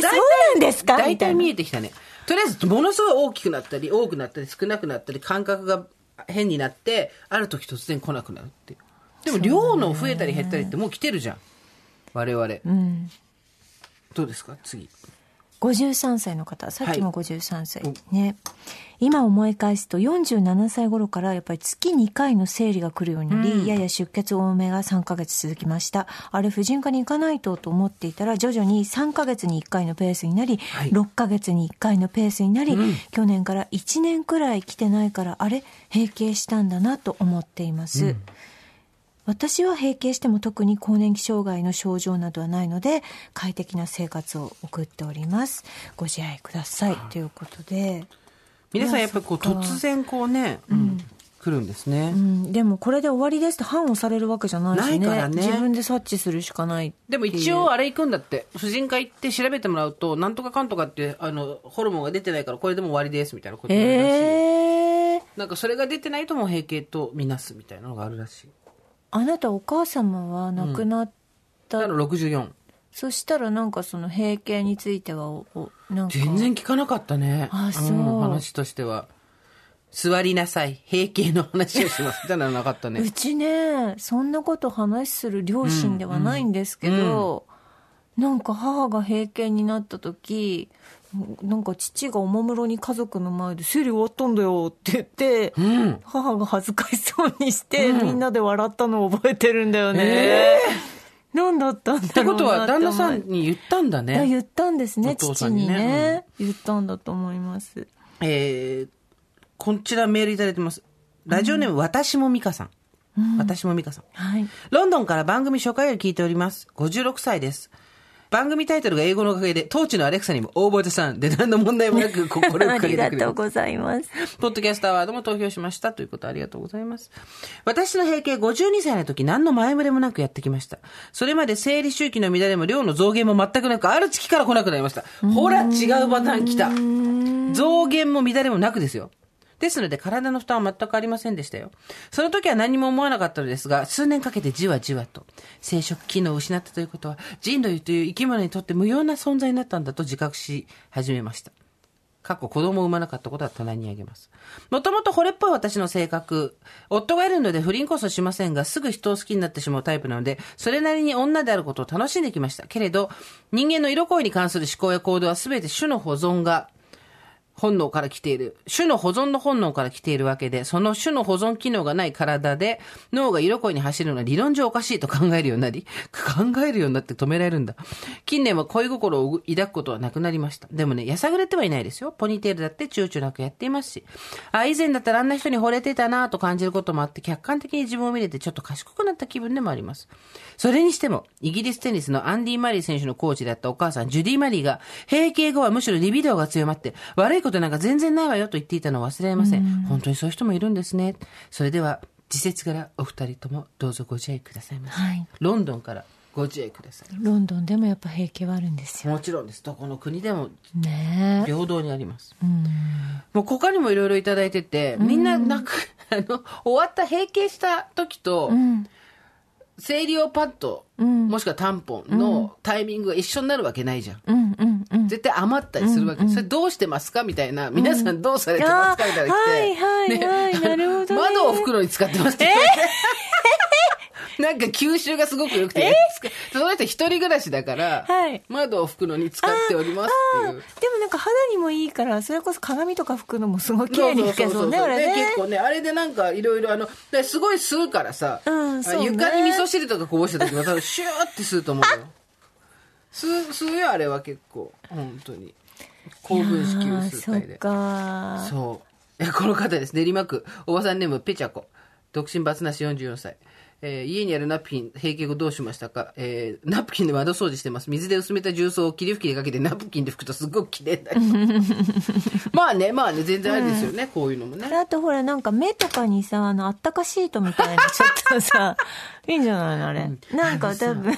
なんですか？大体見えてきたね。とりあえず、ものすごい大きくなったり、多くなったり、少なくなったり、感覚が変になって、ある時突然来なくなるって。でも、量の増えたり減ったりってもう来てるじゃん。我々。うん。どうですか？次。53歳の方。さっきも53歳、ね。今思い返すと47歳頃からやっぱり月2回の生理が来るようになり、やや出血多めが3ヶ月続きました。あれ婦人科に行かないとと思っていたら徐々に3ヶ月に1回のペースになり、い。6ヶ月に1回のペースになり、去年から1年くらい来てないからあれ？閉経したんだなと思っています、私は閉経しても特に更年期障害の症状などはないので快適な生活を送っております。ご自愛ください。ということで、皆さんやっぱりこう突然こうね、うん。来るんですね。うん、でもこれで終わりですって判をされるわけじゃないしね。からね。自分で察知するしかないでも一応あれ行くんだって。婦人科行って調べてもらうと、なんとかかんとかって、あの、ホルモンが出てないからこれでも終わりですみたいなことがあるらしい。えー、なんかそれが出てないともう閉経とみなすみたいなのがあるらしい。あなたお母様は亡くなった、だから64。そしたらなんかその閉経についてはおおなんか全然聞かなかったね。あそうん話としては。座りなさい。閉経の話をします。みたいなのなかったねう。ちねそんなこと話する両親ではないんですけど、なんか母が閉経になった時なんか父がおもむろに家族の前で「生理終わったんだよ」って言って、うん。母が恥ずかしそうにして、みんなで笑ったのを覚えてるんだよね、え何だったんだってことは、旦那さんに言ったんだあね。言ったんですねお父にねね、言ったんだと思いますえー、こちらメールいただいてます。ラジオネーム、私も美香さん。私も美香さん。はいロンドンから番組初回を聞いております。56歳です。番組タイトルが英語のおかげで、当地のアレクサにも応募さんで何の問題もなく 心をあかけりてくれる。がとうございますポッドキャストアワードも投票しましたということありがとうございます。私の閉経52歳の時何の前触れもなくやってきました。それまで生理周期の乱れも量の増減も全くなく、ある月から来なくなりました。ほら、違うパターン来た。増減も乱れもなくですよ。ですので体の負担は全くありませんでしたよ。その時は何も思わなかったのですが、数年かけてじわじわと生殖機能を失ったということは人類という生き物にとって無用な存在になったんだと自覚し始めました。過去子供を産まなかったことは棚にあげます。もともと惚れっぽい私の性格。夫がいるので不倫こそしませんが、すぐ人を好きになってしまうタイプなので、それなりに女であることを楽しんできました。けれど、人間の色恋に関する思考や行動は全て種の保存が本能から来ている。種の保存の本能から来ているわけで、その種の保存機能がない体で、脳が色恋に走るのは理論上おかしいと考えるようになり、考えるようになって止められるんだ。近年は恋心を抱くことはなくなりました。でもね、やさぐれてはいないですよ。ポニーテールだって躊躇なくやっていますし。あ、以前だったらあんな人に惚れてたなぁと感じることもあって、客観的に自分を見れてちょっと賢くなった気分でもあります。それにしても、イギリステニスのアンディ・マリー選手のコーチだったお母さん、ジュディ・マリーが、閉経後はむしろリビドーが強まって、悪いことなんか全然ないわよと言っていたのを忘れません。本当にそういう人もいるんですね。それでは、自節からお二人ともどうぞご自愛くださいませ。はいロンドンからご自愛ください。ロンドンでもやっぱ平気はあるんですよもちろんです。どこの国でもねえ平等にあります。うんもう他にもいろいろいただいてて、みんななんか、あの、終わった閉経した時と、うん生理用パッド、うんもしくはタンポンのタイミングが一緒になるわけないじゃん。うんうんうん絶対余ったりするわけ。それどうしてますか？みたいな。皆さんどうされてますか？みたいなの来て。はいはいはいなるほどね窓を拭くのに使ってますって。なんか吸収がすごく良くて、その人一人暮らしだから、はい窓を拭くのに使っておりますっていう。でもなんか肌にもいいからそれこそ鏡とか拭くのもすごい綺麗に拭けそうねあれでね結構ね、あれでなんかいろいろあの、ですごい吸うからさ、うんそうね床に味噌汁とかこぼした時も多分シューって吸うと思うよ。吸う、吸うよ、あれは結構。本当に。高分子級数そっ体で。かそう。えこの方です。練馬区、おばさんネーム、ペチャコ。独身バツなし44歳。えー家にあるナプキン、閉経後どうしましたか？えーナプキンで窓掃除してます。水で薄めた重曹を霧吹きでかけてナプキンで拭くとすごく綺麗だよ。まあね、まあね、全然ありですよね、こういうのもね。あとほらなんか目とかにさあのあったかシートみたいな ちょっとさいいんじゃないの？あれ。なんか多分。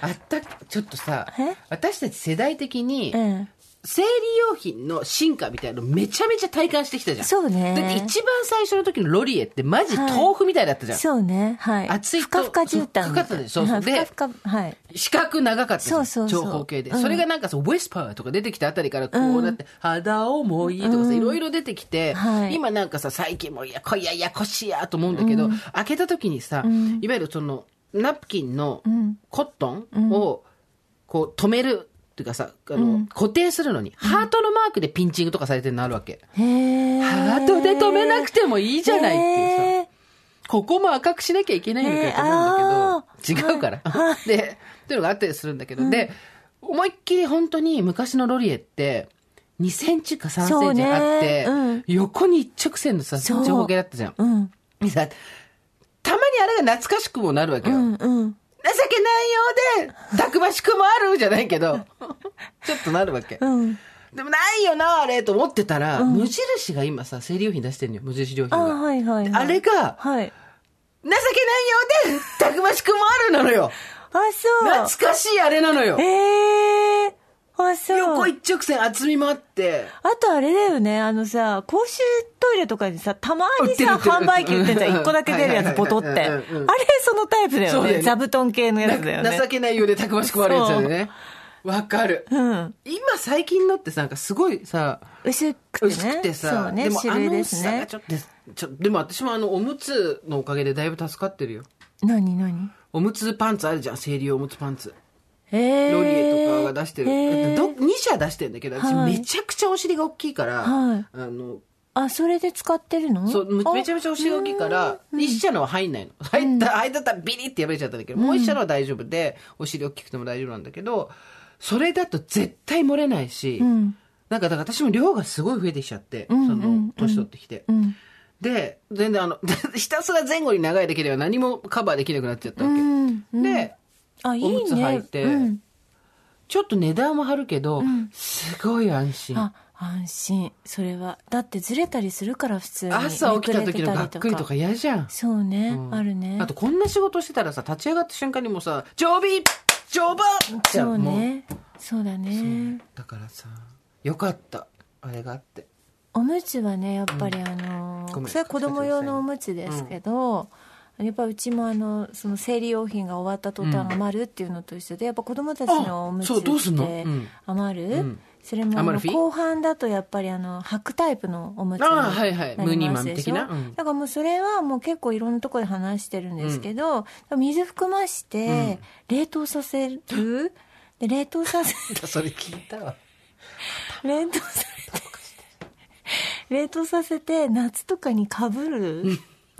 あった、ちょっとさえ、私たち世代的にう、ん生理用品の進化みたいなのめちゃめちゃ体感してきたじゃん。そうね。だって一番最初の時のロリエってマジ豆腐みたいだったじゃん。そうねはい。熱いとふかふか絨毯ふかふかでそうそうではいふかふかはい。四角長かったそうそう長方形で。うん。それがなんかそう、ウェスパーとか出てきたあたりからこうなって、肌重いとかさ、いろいろ出てきて、はい。今なんかさ、最近もいや、こいや、やこしいやと思うんだけど、開けた時にさ、いわゆるその、ナプキンのコットンを、こう、止める。っていうかさ、あの、固定するのに、ハートのマークでピンチングとかされてるのあるわけ。へえハートで止めなくてもいいじゃないっていうさ。ここも赤くしなきゃいけないのかよと思うんだけど、違うから。で、っていうのがあったりするんだけど、で、思いっきり本当に昔のロリエって、2センチか3センチあって、そうね。うん。横に一直線のさ、長方形だったじゃん。うん。たまにあれが懐かしくもなるわけよ。うんうん。情けないようで、たくましくもあるじゃないけど、ちょっとなるわけ。うんでもないよな、あれ、と思ってたら、無印が今さ、生理用品出してるのよ、無印良品あが。はいはいはいあれが、はい情けないようで、たくましくもあるなのよ。あそう懐かしいあれなのよ。ええあそう横一直線厚みもあって。あとあれだよね、あのさ、公衆トイレとかにさ、たまにさ、販売機売ってんじゃん。うん一個だけ出るやつ、ボトって。あれそのタイプだよね。座布団系のやつだよね。情けないようでたくましくもあるやつだよね。わかる。うん。今最近のってさ、なんかすごいさ、薄くてね。薄くてさ、そうね、でもあ種類ですねの差がち。ょっと、ちょでも私もあの、おむつのおかげでだいぶ助かってるよ。何何？おむつパンツあるじゃん、生理用おむつパンツ。ええロリエとかが出してる。えーど2社出してるんだけど、私はいめちゃくちゃお尻が大きいから、はいあの、あ、それで使ってるの？そう、めちゃめちゃお尻が大きいから、一社のは入んないの。入った、入ったらビリって破れちゃったんだけど、もう一社のは大丈夫で、お尻大きくても大丈夫なんだけど、それだと絶対漏れないし、うん。なんかだから私も量がすごい増えてきちゃって、んうんその、年取ってきて。うん。で、全然あの、ひたすら前後に長いだけでは何もカバーできなくなっちゃったわけ。うん。うんで、あ、いいおむつ履いね。てうん。ちょっと値段は張るけど、すごい安心。あ、安心。それは。だってずれたりするから、普通に。朝起きた時のがっくりとか嫌じゃん。そうね、うんあるね。あとこんな仕事してたらさ、立ち上がった瞬間にもうさ、常備常備じゃんそうもね。そうだね。だからさ、よかった。あれがあって。おむつはね、やっぱりあのごめんそれは子供用のおむつですけど、やっぱうちもあの、その生理用品が終わった途端余るっていうのと一緒で、やっぱ子供たちのおむつってうん余る、うん。それも後半だとやっぱりあの履くタイプのおむつにあなあはいはい。りますでしょ？ムニマン的な？うん。だからもうそれはもう結構いろんなところで話してるんですけど、水含まして冷凍させる、で冷凍させ それ聞いたわ。冷凍させて冷凍させて夏とかにかぶる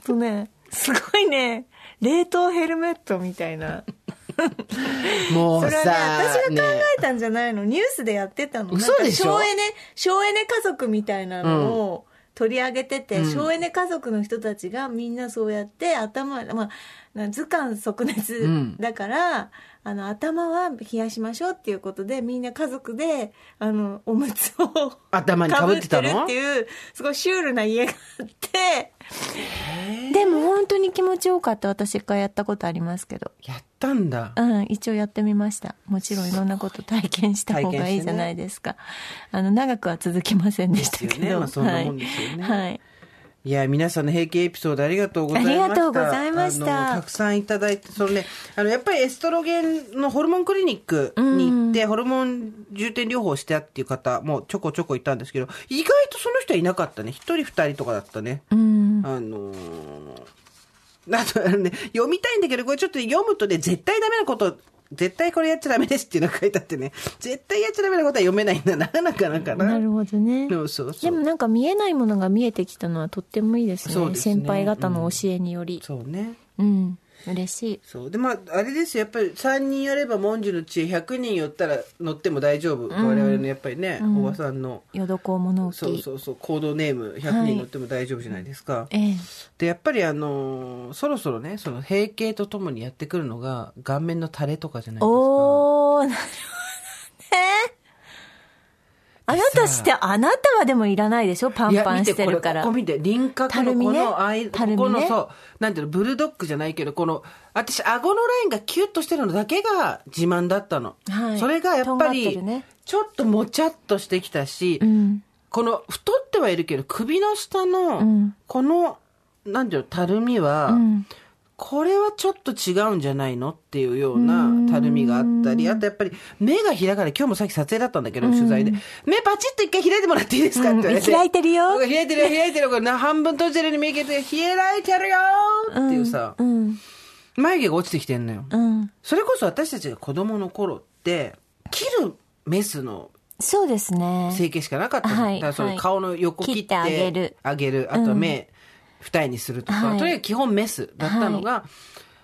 とねすごいね。冷凍ヘルメットみたいな。もそうれはねさ、私が考えたんじゃないの、ニュースでやってたの。嘘でしょ？省エネ省エネ家族みたいなのを取り上げてて、うん。省エネ家族の人たちがみんなそうやって頭、まあ、な図鑑即熱うん。だから、あの頭は冷やしましょうっていうことでみんな家族であのおむつを頭にかぶってたの？っていうすごいシュールな家があってでも本当に気持ちよかった私一回やったことありますけどやったんだ。うん、一応やってみました。もちろんいろんなこと体験した方がいいじゃないですか。あの、長くは続きませんでしたけど。ねまあそんなもんですよねはい。はいいや、皆さんの平均エピソードありがとうございました。ありがとうございましたたくさんいただいて、そのね、あの、やっぱりエストロゲンのホルモンクリニックに行って、ホルモン重点療法をしてたっていう方もちょこちょこいたんですけど、意外とその人はいなかったね。一人二人とかだったね。うん。あのーあとね、読みたいんだけど、これちょっと読むとね、絶対ダメなこと、絶対これやっちゃダメですっていうのが書いてあってね、絶対やっちゃダメなことは読めないんだな、なかなかな。なるほどね。そうそう。でもなんか見えないものが見えてきたのはとってもいいですね。すね先輩方の教えにより。そうね。うん。嬉しい。そう。で、まあ、あれですよ。やっぱり3人やれば文殊の知恵、100人寄ったら乗っても大丈夫。我々のやっぱりね、おばさんの、よどこ物置。そうそうそう、コードネーム100人乗っても大丈夫じゃないですか。ええ。で、やっぱりあのーそろそろね、その閉経とともにやってくるのが、顔面の垂れとかじゃないですか。おー、なるほどね。あなたして、あなたはでもいらないでしょ？パンパンしてるから。これここ見て、輪郭のこの間、たるみね？ここのそう、なんていうの、ブルドッグじゃないけど、この、私、顎のラインがキュッとしてるのだけが自慢だったの。はいそれがやっぱり、ねちょっともちゃっとしてきたし、うん。この、太ってはいるけど、首の下の、うんこの、なんていうの、たるみは、うん。これはちょっと違うんじゃないのっていうようなたるみがあったり、あとやっぱり目が開かない。今日もさっき撮影だったんだけど、取材で。目パチッと一回開いてもらっていいですかって言われて。うん開いてるよ開いてるよ、開いてるよ。これな半分閉じてるように見えて、開いてるよっていうさ、うん。眉毛が落ちてきてんのよ。うん。それこそ私たちが子供の頃って、切るメスのそうですね。整形しかなかったじゃんはいだからそのはい顔の横切って切ってあげるあげるあとは目、二重にするとか、はい。とにかく基本メスだったのが、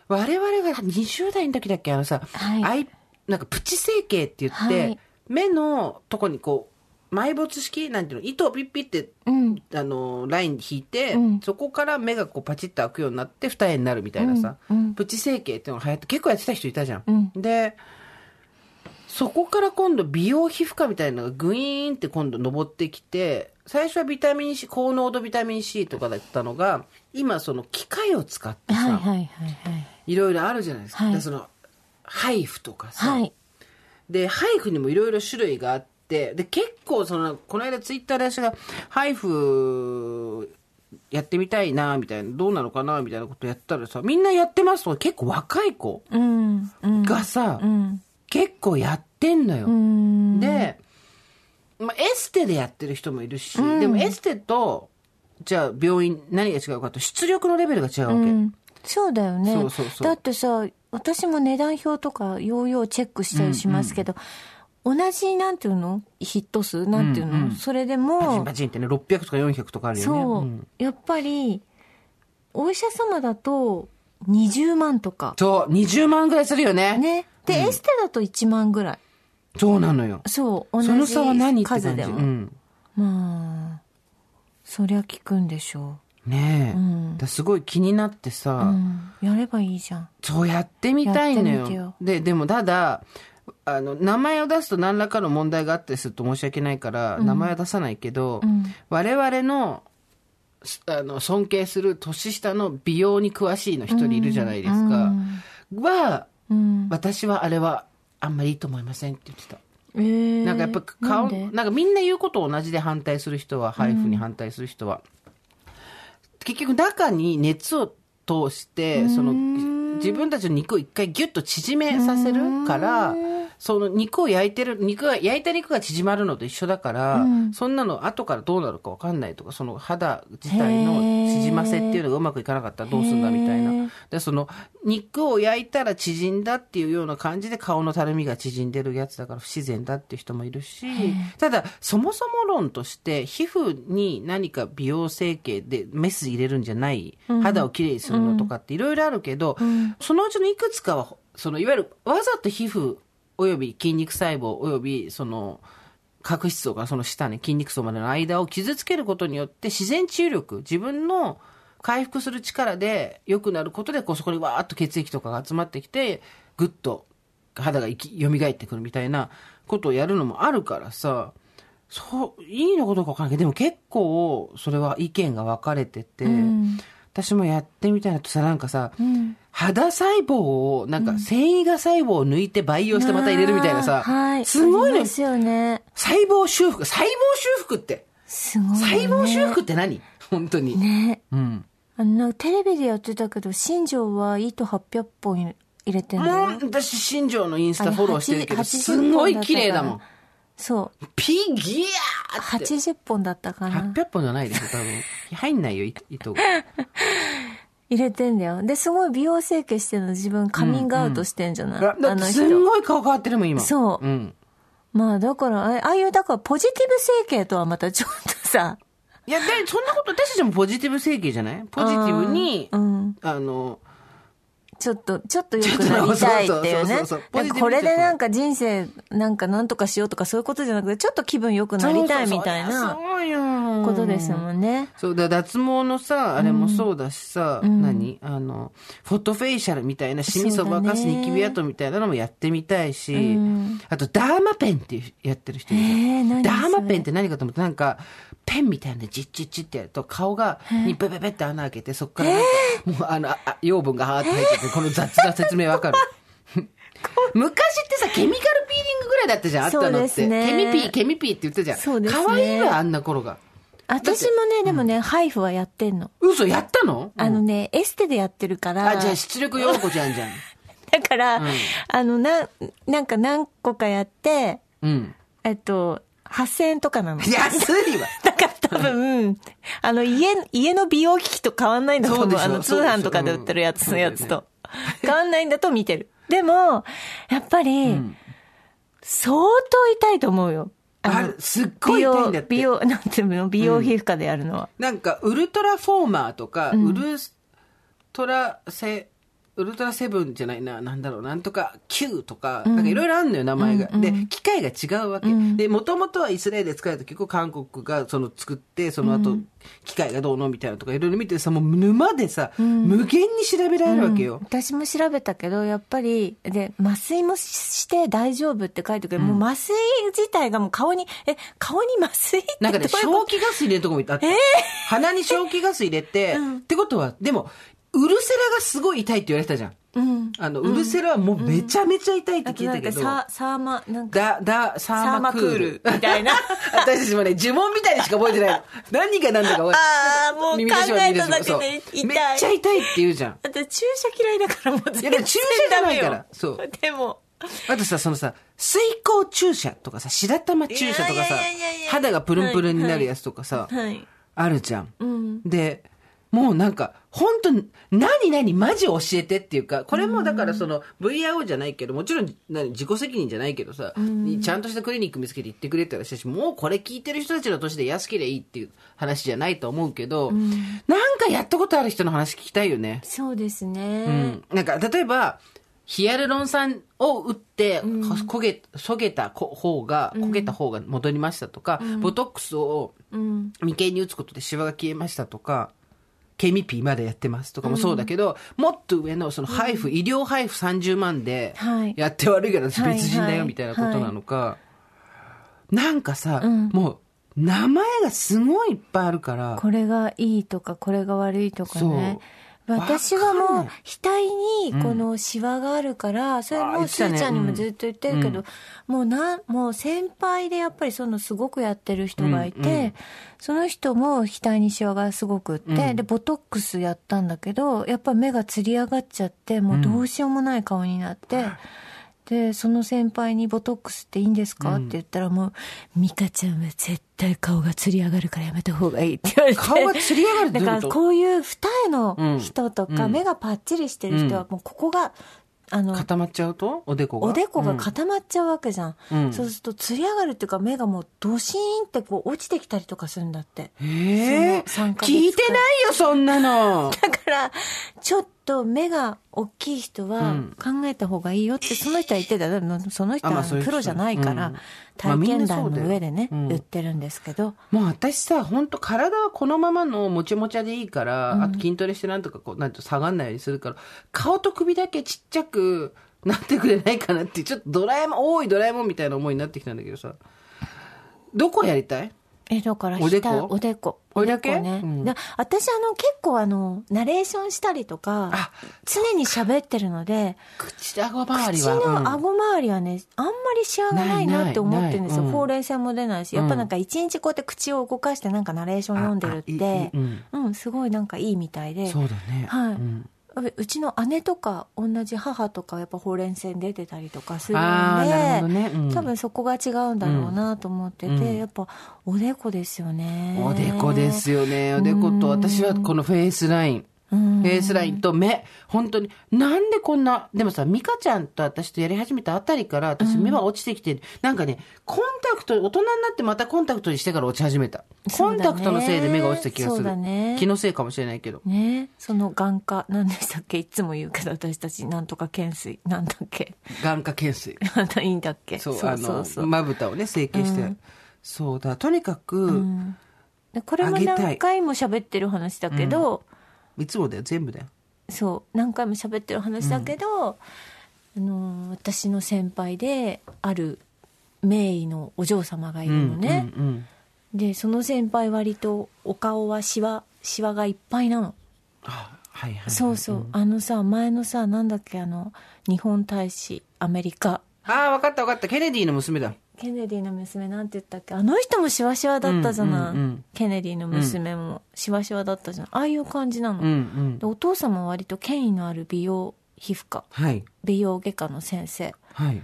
我々が20代の時だっけあのさ、はい。アイなんかプチ整形って言って、はい。目のとこにこう埋没式なんていうの糸をピッピって、うん。あのライン引いて、うん。そこから目がこうパチッと開くようになって二重になるみたいなさ、うん。うん。プチ整形っていうのが流行って結構やってた人いたじゃん。うん。でそこから今度美容皮膚科みたいなのがグイーンって今度登ってきて、最初はビタミン C、高濃度ビタミン C とかだったのが、今その機械を使ってさ、はいはいはいはい。いろいろあるじゃないですか。はいでその、ハイフとかさ、はい。で、ハイフにもいろいろ種類があって、で、結構その、この間ツイッターで私が、ハイフ、やってみたいな、みたいな、どうなのかな、みたいなことやったらさ、みんなやってますと結構若い子うん。うん。がさ、うん。結構やってんのよ。うん。で、まあ、エステでやってる人もいるし、うんでもエステと、じゃあ病院何が違うかと、出力のレベルが違うわけ。うんそうだよね。そうそうそうだってさ、私も値段表とかようようチェックしたりしますけど、同じなんていうの？ヒット数？なんていうの、うんうんそれでパチンもパ、チンってね、600とか400とかあるよね。そう、んやっぱり、お医者様だと20万とか。そう、20万ぐらいするよね。ね。で、エステだと1万ぐらい。そうなのよ。そう、同その差は何じって感じ。数でも。うん。まあ、そりゃ効くんでしょねえ、うんだすごい気になってさ、う。うん。やればいいじゃん。そうやってみたいのよででもただあの名前を出すと何らかの問題があったりすると申し訳ないから、名前は出さないけど、うん我々のすあの尊敬する年下の美容に詳しいの一人いるじゃないですか、はうん。私はあれはあんまりいいと思いませんって言ってた。えー、なんかやっぱ顔なんかみんな言うこと同じで反対する人は、ハイフに反対する人は結局中に熱を通してその自分たちの肉を一回ギュッと縮めさせるからその肉を焼いてる肉が焼いた肉が縮まるのと一緒だから、うん。そんなの後からどうなるか分かんないとかその肌自体の縮ませっていうのがうまくいかなかったらどうするんだみたいな。でその肉を焼いたら縮んだっていうような感じで顔のたるみが縮んでるやつだから不自然だっていう人もいるし、ただそもそも論として皮膚に何か美容整形でメス入れるんじゃない、肌をきれいにするのとかっていろいろあるけど、そのうちのいくつかはそのいわゆるわざと皮膚および筋肉細胞およびその角質層からその下ね筋肉層までの間を傷つけることによって自然治癒力自分の回復する力で良くなることでこうそこにわーっと血液とかが集まってきてぐっと肌が生き蘇ってくるみたいなことをやるのもあるからさそういいのかどうかわからないけどでも結構それは意見が分かれてて、うん。私もやってみたいなとさなんかさ、うん。肌細胞をなんか繊維が細胞を抜いて培養してまた入れるみたいなさ、はい、すごいねありますよね。細胞修復細胞修復って。すごい、ね。細胞修復って何？本当に、ね。うん。あの、テレビでやってたけど、新庄は糸800本入れてんだよ。もう私新庄のインスタフォローしてるけどすごい綺麗だもんそう。ピギアーって80本だったかな。800本じゃないですよ多分入んないよい 糸が入れてんだよ。で、すごい美容整形してるの自分カミングアウトしてんじゃない、あだってすんごい顔変わってるもん、今。そううん。まあだから、あああいう、だからポジティブ整形とはまたちょっとさ、いや、で、そんなこと、私たちもポジティブ整形じゃない？ポジティブに、うん。あの、ちょっと、ちょっと良くなりたいっていうね。これでなんか人生なんかなんとかしようとかそういうことじゃなくて、ちょっと気分良くなりたいみたいなそうよことですもんね。そうだ脱毛のさあれもそうだしさ、何？あのフォトフェイシャルみたいなシミそばかすニキビ跡みたいなのもやってみたいし、うん。あとダーマペンってやってる人いる。ダーマペンって何かと思ってなんかペンみたいなのでジッチッチッってやると顔がにペペペって穴開けてそっからもうあのああ養分がハーって入っててこの雑な説明わかる 昔ってさケミカルピーリングぐらいだったじゃんあったのって、そうですねケミピーケミピーって言ってたじゃんね可愛いわあんな頃が私もね、でもね、ハイフはやってんの。嘘やったの？あのね、エステでやってるから。あ、じゃあ出力弱子ちゃんじゃん。だから、んあの、な、なんか何個かやって、うん。えっと、8000円とかなの。安いわ。だから多分、あの、家、家の美容機器と変わんないんだと思う。あの、通販とかで売ってるやつのやつと。変わんないんだと見てる。でも、やっぱり、ん相当痛いと思うよ。あのすっごい痛いんだって美容、美容、なんていうの？美容皮膚科でやるのは。なんか、ウルトラフォーマーとか、ウルトラセ、ウルトラセブンじゃないな、なんだろう、なんとか Q とか、なんかいろいろあるのよ、名前が。で、機械が違うわけ。で、もともとはイスラエルで使えた結構韓国がその作って、その後、機械がどうのみたいなとかいろいろ見てさ、もう沼でさ、無限に調べられるわけよ。私も調べたけど、やっぱり、で、麻酔もして大丈夫って書いてくる。もう麻酔自体がもう顔に、え、顔に麻酔ってなんかね、どういうこと？正気ガス入れるとこもあった。鼻に正気ガス入れて、ってことは、でも、ウルセラがすごい痛いって言われてたじゃん。うん。あの、ウルセラはもうめちゃめちゃ痛いって聞いたけど。ササーマ、なんか、だ、だ、サーマクール。みたいな 私たちもね、呪文みたいにしか覚えてないの。何が何だか覚えてあーもう考えただけで痛いめっちゃ痛いって言うじゃん。あと注射嫌いだからもう全然いや注射じゃないからそうでも、あとさ、そのさ、水光注射とかさ、白玉注射とかさ肌がプルンプルンになるやつとかさ、はい。あるじゃん。うん。で、もうなんか、本当に、何何マジ教えてっていうか、これもだからその VIO じゃないけど、もちろん何自己責任じゃないけどさ、ちゃんとしたクリニック見つけて行ってくれって話だし、もうこれ聞いてる人たちの年で安ければいいっていう話じゃないと思うけど、なんかやったことある人の話聞きたいよね。そうですうね。ん。なんか、例えば、ヒアルロン酸を打って、焦げ、そげた方が、焦げた方が戻りましたとか、ボトックスをうん。眉間に打つことでシワが消えましたとか、ケミピーまでやってますとかもそうだけど、もっと上のその配布、医療配布30万ではい。やって悪いけど別人だよはい。みたいなことなのか、なんかさ、うん。もう名前がすごいいっぱいあるから、これがいいとか、これが悪いとかね。私はもう額にこのシワがあるから、それもあー言ってたね。すーちゃんにもずっと言ってるけど、うん。もうな、もう先輩でやっぱりそのすごくやってる人がいて、その人も額にシワがすごくって、うん。で、ボトックスやったんだけど、やっぱ目がつり上がっちゃって、もうどうしようもない顔になって、で、その先輩にボトックスっていいんですか、って言ったらもう、ミカちゃんは絶対顔がつり上がるからやめた方がいいって言われて。顔がつり上がるってだからこういう二重の人とか、うん。目がパッチリしてる人はもうここが、あの、固まっちゃうと？おでこが？おでこがうん。固まっちゃうわけじゃん。うん。そうすると、つり上がるっていうか、目がもうドシーンってこう落ちてきたりとかするんだって。ええ。その3ヶ月聞いてないよ、そんなの。だから、ちょっと目が大きい人はうん。考えた方がいいよって、その人は言ってた。その人はプロじゃないからうん、体験談の上でね、うん。言ってるんですけど、もう私さ、本当体はこのままのもちもちゃでいいから、あと筋トレしてなんとかこう、なんと下がんないようにするから、顔と首だけちっちゃくなってくれないかなって、ちょっとドラえもん、多いドラえもんみたいな思いになってきたんだけどさ。どこやりたい？え、だからおでこ？下おでこ。これだけね。うんで私、あの、結構あの、ナレーションしたりとかあ、常に喋ってるので、口顎周り口は。うんの顎周りはね、あんまりシワがないなって思ってるんですよ。ほうれい線も出ないし、やっぱなんか一日こうやって口を動かしてなんかナレーション読んでるってうん、うん、すごいなんかいいみたいで。そうだね。はいうちの姉とか同じ母とかやっぱほうれい線出てたりとかするんで、ね。うん。多分そこが違うんだろうなと思ってて、うん。やっぱおでこですよね。おでこですよね。おでこと、私はこのフェイスライン。うんフェイスラインと目。本当に。なんでこんな、でもさ、ミカちゃんと私とやり始めたあたりから、私目は落ちてきて、なんかね、コンタクト、大人になってまたコンタクトにしてから落ち始めた。コンタクトのせいで目が落ちた気がする。だね気のせいかもしれないけど。ねその眼科何でしたっけ？いつも言うけど私たちなんとか懸垂なんだっけ？眼科懸垂。いいんだっけ？そう、あの、まぶたをね、整形して。そうだ、とにかく、でこれも何回も喋ってる話だけど、いつもだよ、全部だよ。そう何回も喋ってる話だけど、あの私の先輩である名医のお嬢様がいるのね、うんうんでその先輩割とお顔はシワシワがいっぱいなのあはいはいはい。そうそう、あのさ前のさなんだっけあの日本大使アメリカああ、わかったわかった。ケネディの娘だ。ケネディの娘なんて言ったっけ？あの人もシワシワだったじゃない、うんうんうん。ケネディの娘もシワシワだったじゃんああいう感じなの、うんうん。で。お父様は割と権威のある美容皮膚科。はい。美容外科の先生。はい。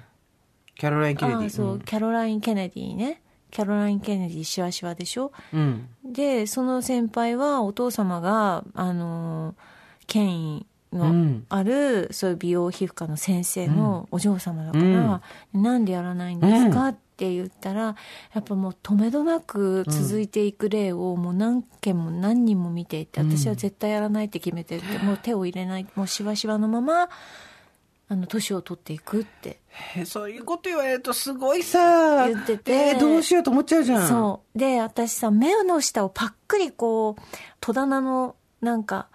キャロライン・ケネディ。ああそう、キャロライン・ケネディね。キャロライン・ケネディシワシワでしょ？うん。でその先輩はお父様があのー権威うのん。ある、そういう美容皮膚科の先生のお嬢様だから、なんでやらないんですか、って言ったらやっぱもう止めどなく続いていく例をもう何件も何人も見ていて、私は絶対やらないって決めてて、もう手を入れないもうしわしわのままあの年を取っていくって。えそういうこと言われるとすごいさ、言ってて。えーどうしようと思っちゃうじゃん。そう。で私さ目の下をパックリこう戸棚のなんか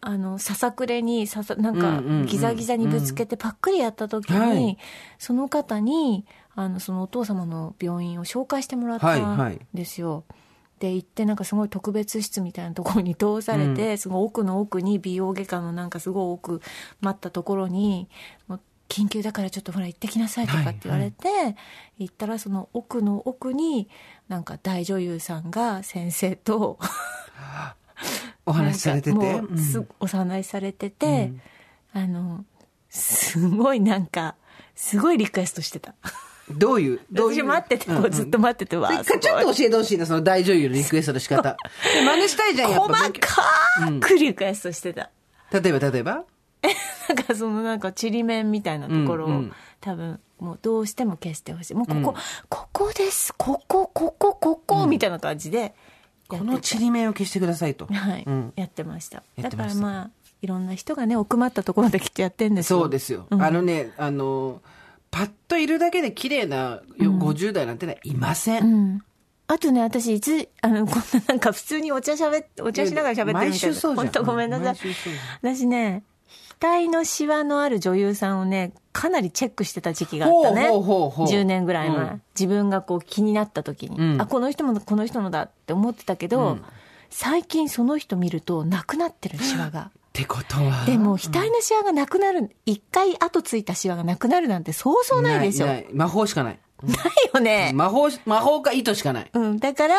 あのささくれにささなんかうんうんうん。ギザギザにぶつけてパックリやった時に、はい。その方にあのそのお父様の病院を紹介してもらったはいはい。んですよ。で行ってなんかすごい特別室みたいなところに通されて、すごい奥の奥に美容外科のなんかすごい奥待ったところに緊急だからちょっとほら行ってきなさいとかって言われて、行ったらその奥の奥になんか大女優さんが先生と お話しされてて。うんお話しされてて、あのすごいなんかすごいリクエストしてた。どういう、どういう？私待ってて、こんうずっと待ってて、わちょっと教えてほしいな、その大女優のリクエストの仕方。で真似したいじゃん、やっぱ。細かくリクエストしてた。例えば、例えば？なんかそのなんかちりめんみたいなところを、うんうん多分もうどうしても消してほしいもうここ、ここですここここここ、みたいな感じでこのちりめんを消してくださいと。はい、うん。やってました。だからまあいろんな人がね奥まったところできっとやってんですよ。そうですよ。あのね、あの、パッといるだけで綺麗なよ50代なんてのはいません。うん。あとね、私、いつ、あの、こんななんか普通にお茶しゃべお茶しながら喋ってるみたいな。毎週そうじゃん。本当ごめんなさい。私ね、額のシワのある女優さんをね、かなりチェックしてた時期があったね。ほうほうほうほう10年ぐらい前。うん自分がこう気になった時に、うんあ、この人もこの人のだって思ってたけど、うん最近その人見るとなくなってるシワが。ってことは。でも、額のシワがなくなる、一回後ついたシワがなくなるなんてそうそうないでしょ。魔法しかない。よね。魔法し、魔法か糸しかない。うん。だから、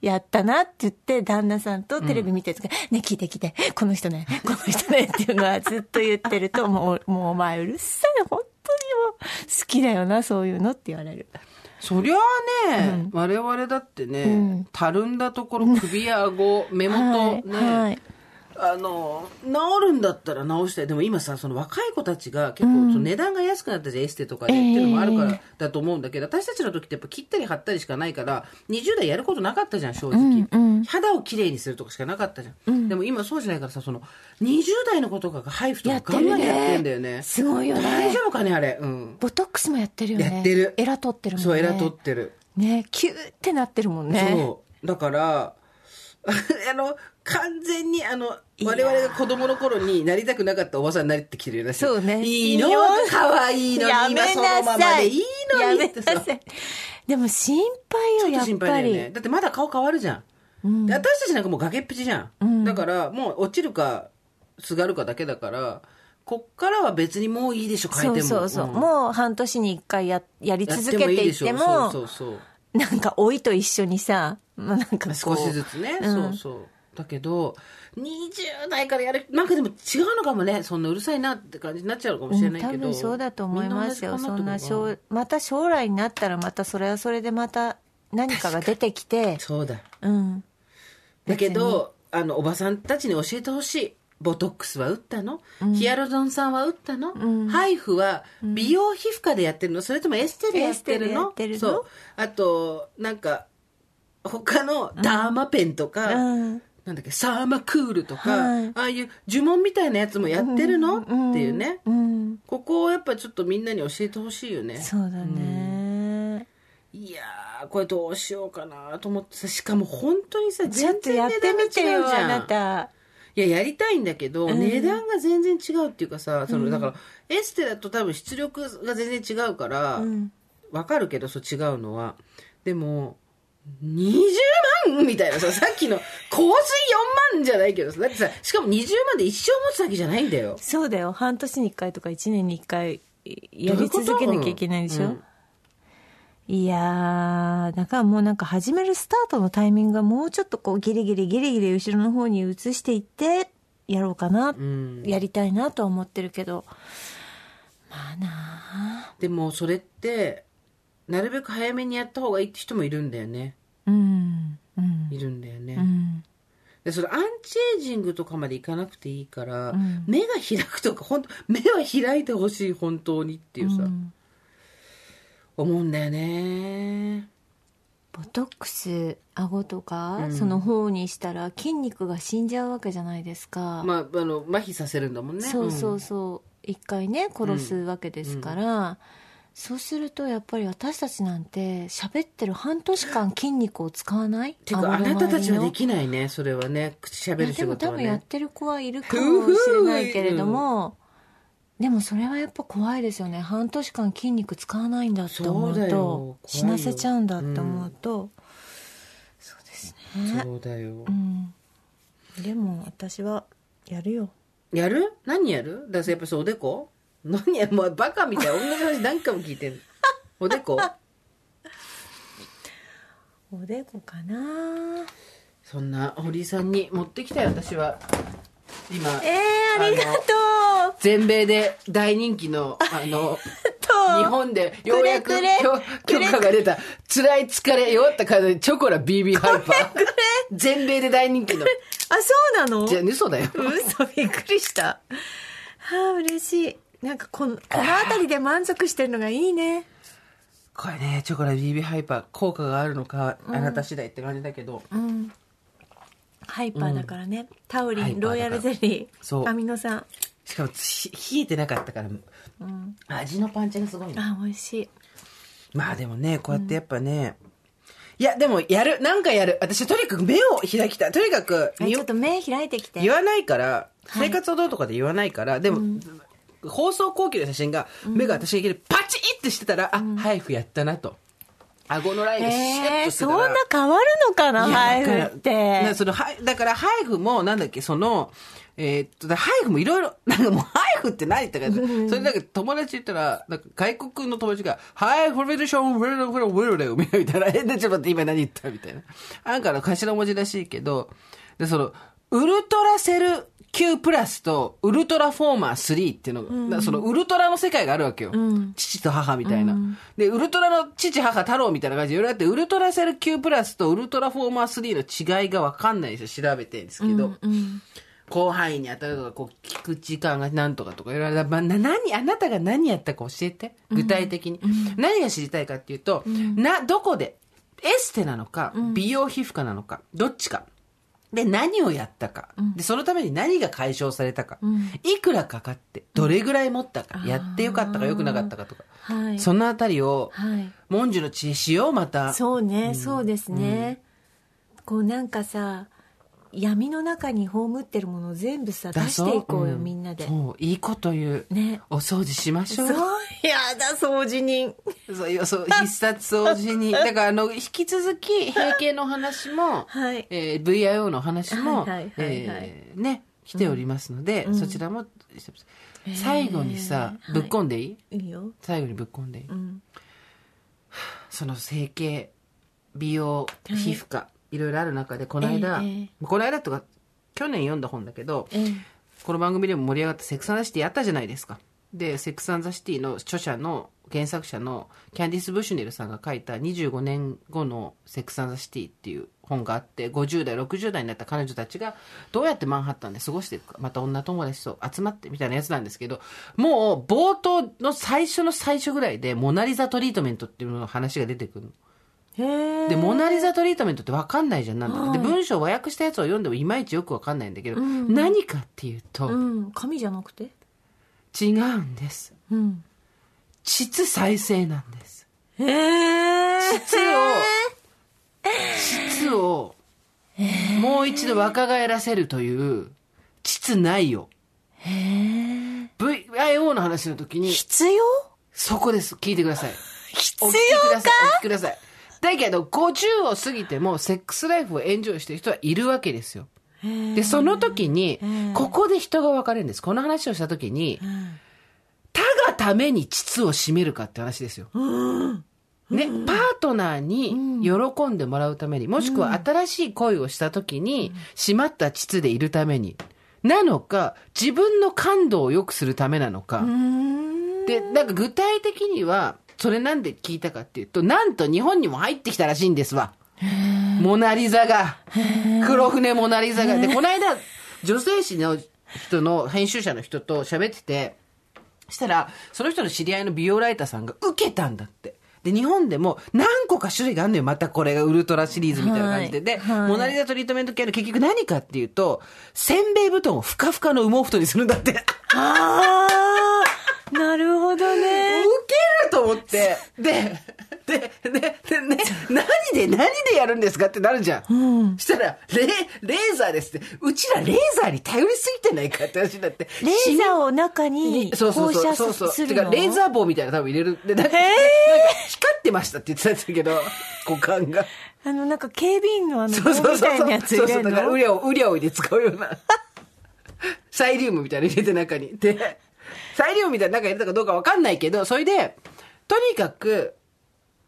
やったなって言って、旦那さんとテレビ見てるとか、ね、聞いて聞いて、この人ね、この人ねっていうのは ずっと言ってると、もう、もうお前うるさい、本当にもう、好きだよな、そういうのって言われる。そりゃあね、我々だってね、んたるんだところ、首や顎、目元、ね、はい。はい。あの、治るんだったら治したい。でも今さ、その若い子たちが結構、その値段が安くなったじゃん、エステとかで、ええっていうのもあるからだと思うんだけど、私たちの時ってやっぱ切ったり貼ったりしかないから、20代やることなかったじゃん、正直。うんうん肌をきれいにするとかしかなかったじゃん。でも今そうじゃないからさ、その、20代の子とかがハイフとかガンガンやってんだよね。すごいよね大丈夫かね、あれ。うん。ボトックスもやってるよね。やってるエラ取ってるもんね。そう、エラ取ってる。ね、キューってなってるもんね。そう。だから、あの、完全に、あの、我々が子供の頃になりたくなかったおばさんになりってきてるよね。そうねいいの？可愛いの？に、やめ今そのなままさい。でいいのやめにってさ。なさい。でも心配よ、やっぱ心配だよね。り。だってまだ顔変わるじゃん。うんで私たちなんかもう崖っぷちじゃん。うんだから、もう落ちるか、すがるかだけだから、こっからは別にもういいでしょ、変えても。そうそうそう。んもう半年に一回ややりや続けていっても、そうそうそう。なんか老いと一緒にさ、まあ、なんか少しずつね、うんそうそうだけど20代からやるなんかでも違うのかもねそんなうるさいなって感じになっちゃうかもしれないけど、うん多分そうだと思いますよみそんな将また将来になったらまたそれはそれでまた何かが出てきて。そうだ。うん。だけどあのおばさんたちに教えてほしい。ボトックスは打ったの、ヒアルロン酸は打ったの、ん。ハイフは美容皮膚科でやってるの？それともエステでやってるの？エステでやってるの？そう。あと、なんか、他のダーマペンとか、うんなんだっけ、サーマクールとか、はい。ああいう呪文みたいなやつもやってるの、っていうね。うん。ここをやっぱちょっとみんなに教えてほしいよね。そうだね、いやー、これどうしようかなと思ってさ、しかも本当にさ、全然値段が違うじみてよあゃ。なんた。いや、やりたいんだけど、うん。値段が全然違うっていうかさ、その、だから、エステだと多分出力が全然違うから、うん。わかるけど、そう違うのは。でも、20万みたいなさ、さっきの香水4万じゃないけどさ、だってさ、しかも20万で一生持つわけじゃないんだよ。そうだよ。半年に1回とか1年に1回やり続けなきゃいけないでしょ、うん。いやーだからもうなんか始めるスタートのタイミングがもうちょっとこうギリギリギリギリ後ろの方に移していってやろうかな、うん。やりたいなとは思ってるけど。まあなあ。でも、それって、なるべく早めにやった方がいいって人もいるんだよね。うんうんいるんだよね。うん。でそれアンチエイジングとかまでいかなくていいから、ん。目が開くとか本当目は開いてほしい本当にっていうさ、うん。思うんだよね。ボトックス顎とか、うん。その方にしたら筋肉が死んじゃうわけじゃないですか、まああの麻痺させるんだもんね。そうそううそう。一回ね殺すわけですから、そうするとやっぱり私たちなんて喋ってる半年間筋肉を使わない？てかあなたたちはできないねそれはね口しゃべるいやでも仕事は多分やっねてる子はいるかもしれないけれども、でもそれはやっぱ怖いですよね。半年間筋肉使わないんだって思うと死なせちゃうんだって思うと、そうですね。そうだよ、うん。でも私はやるよ。やる？何やる？だからやっぱそうおでこ？何やもうバカみたい同じ話何回も聞いてるおでこ？おでこかな。そんな堀井さんに持ってきたよ私は。今えー、ありがとう。全米で大人気の、あの、と日本でようやく許許可が出た、辛い疲れ、弱った体でチョコラ BB ハイパー。全米で大人気の。あそうなの？じゃあ、嘘だよ。嘘びっくりした。はあ嬉しいなんかこのこの辺りで満足してるのがいいね。これね、チョコラ BB ハイパー、効果があるのか、あなた次第って感じだけど、うん。ハイパーだからね、タウリハイパーだから。ンロイヤルゼリー。そう。アミノ酸。しかもひ冷えてなかったから、うん。味のパンチがすごいね。あ美味しい。まあでもね、こうやってやっぱね、いや、でもやる、なんかやる。私とにかく目を開きたい。とにかく、あちょっと目開いてきて。言わないから、はい。生活をどうとかで言わないから、でも、放送後記の写真が、目が私がパチッってしてたら、あ、ハイフやったなと。顎のラインがシュッえー、としてたら。そんな変わるのかなハイフってなそのだからハイフも、なんだっけ、その、えーっと、だハイフもいろいろ、なんかもうハイフって何って感じ。それなんか友達言ったら、なんか外国の友達が、ハイフレディション、 well well well みたいな、え、で、ちょっと待って、今何言ったみたいな。なんかの頭文字らしいけど、で、その、ウルトラセル Q プラスとウルトラフォーマー3っていうのが、だからそのウルトラの世界があるわけよ。父と母みたいな。で、ウルトラの父、母、太郎みたいな感じでいろいろあって、ウルトラセル Q プラスとウルトラフォーマー3の違いがわかんないんですよ。調べてるんですけど。うん広範囲に当たるとか、こう、聞く時間がなんとかとか、いろいろ、まあ、な、何、あなたが何やったか教えて。具体的に。何が知りたいかっていうと、な、どこで、エステなのか、美容皮膚科なのか、どっちか。で、何をやったか。で、そのために何が解消されたか。いくらかかって、どれぐらい持ったか。やってよかったか良くなかったかとか。はいそのあたりを、はい文殊の知恵しよう、また。そうね、そうですね、こうなんかさ闇の中に葬ってるものを全部さ出していこうよ、んみんなでそう、いいこと言う。ねお掃除しましょう。そう やだ掃除人。そういう、そう、必殺掃除に。だから、あの、引き続き、閉経の話も、はい。えー VIO の話も、はいはいはいはい。えーね、来ておりますので、そちらも、最後にさ、えーぶっこんでいい、いいよ。最後にぶっこんでいい、うん。その整形、美容、皮膚科、い。ろいろある中で、この間、えええこの間とか、去年読んだ本だけど、ええこの番組でも盛り上がったセックスアンザシティあったじゃないですか。で、セックスアンザシティの著者の原作者のキャンディス・ブシュネルさんが書いた25年後のセックス・アンド・ザ・シティっていう本があって50代60代になった彼女たちがどうやってマンハッタンで過ごしていくかまた女友達と集まってみたいなやつなんですけどもう冒頭の最初の最初ぐらいでモナリザトリートメントっていうのの話が出てくるの。で、モナリザトリートメントって分かんないじゃん、なんだか。で、文章を和訳したやつを読んでもいまいちよく分かんないんだけど、何かっていうと、うん。紙じゃなくて？違うんです。うん膣再生なんです。へえ膣を、膣を、もう一度若返らせるという、膣内容。VIO の話の時に、必要？そこです。聞いてください。必お聞きください。お聞きください。だけど、50を過ぎても、セックスライフをエンジョイしてる人はいるわけですよ。で、その時に、ここで人が分かれるんです。この話をした時に、他がために膣を締めるかって話ですよ。ね、パートナーに喜んでもらうために、もしくは新しい恋をした時に、締まった膣でいるために、なのか、自分の感度を良くするためなのか、で、なんか具体的には、それなんで聞いたかっていうと、なんと日本にも入ってきたらしいんですわ。モナリザが。黒船モナリザが。で、この間、女性誌の人の編集者の人と喋ってて、したら、その人の知り合いの美容ライターさんが受けたんだって。で、日本でも何個か種類があるのよ。またこれがウルトラシリーズみたいな感じで。で、はいモナリザトリートメント系の結局何かっていうと、せんべい布団をふかふかの羽毛布団にするんだって。ああなるほどねると思って。で、で、で、で、ね、何で、何でやるんですかってなるじゃん。したら、レ、レーザーですって。うちらレーザーに頼りすぎてないかって話になって。レーザーを中にそうそうそう放射そうそう。するのてか、レーザー棒みたいなの多分入れる。で、なんか、なんか光ってましたって言ってたんですけど、股間が。あのなんか警備員のあのそうそうそうそう。そうだから、のウリャオ、ウリャオで使うような。サイリウムみたいなの入れて中に。で、サイリウムみたいな中に入れたかどうかわかんないけど、それで、とにかく、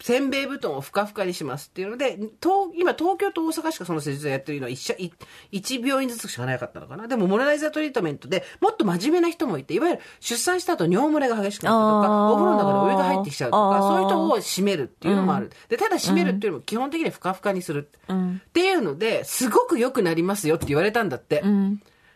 せんべい布団をふかふかにしますっていうので、東今東京と大阪しかその施術をやってるのは一社い一病院ずつしかなかったのかな。でもモラライザートリートメントでもっと真面目な人もいて、いわゆる出産した後尿漏れが激しくなったとか、お風呂の中でお湯が入ってきちゃうとか、そういう人を締めるっていうのもある。で、ただ締めるっていうのも基本的にはふかふかにする。っていうので、すごく良くなりますよって言われたんだって。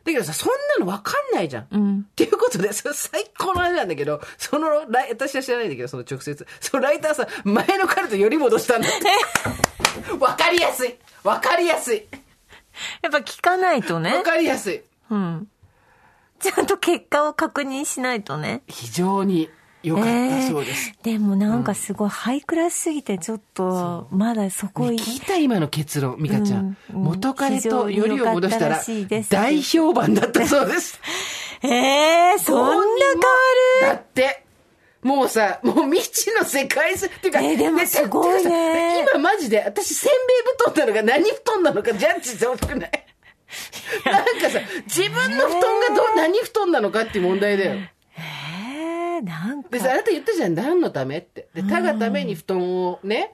だけどさ、そんなの分かんないじゃん。っていうことで、それ最高の話なんだけど、そのライ、私は知らないんだけど、その直接。そのライターさん、前の彼とより戻したんだって。分かりやすい。分かりやすい。やっぱ聞かないとね。分かりやすい。うん。ちゃんと結果を確認しないとね。非常に良かったそうです。えーでもなんかすごいハイクラスすぎてちょっとまだそこい聞いた今の結論、美香ちゃん。うんうん元彼とよりを戻したら大評判だったそうです。えー、そんな変わだって、もうさ、もう未知の世界線っていうか、えーでもねすごいね今マジで、私、せんべい布団なのか何布団なのかジャッジしてほしくない？なんかさ、自分の布団がど、何布団なのかっていう問題だよ。でさ、あなた言ったじゃん、何のためって。で、他がために布団をね、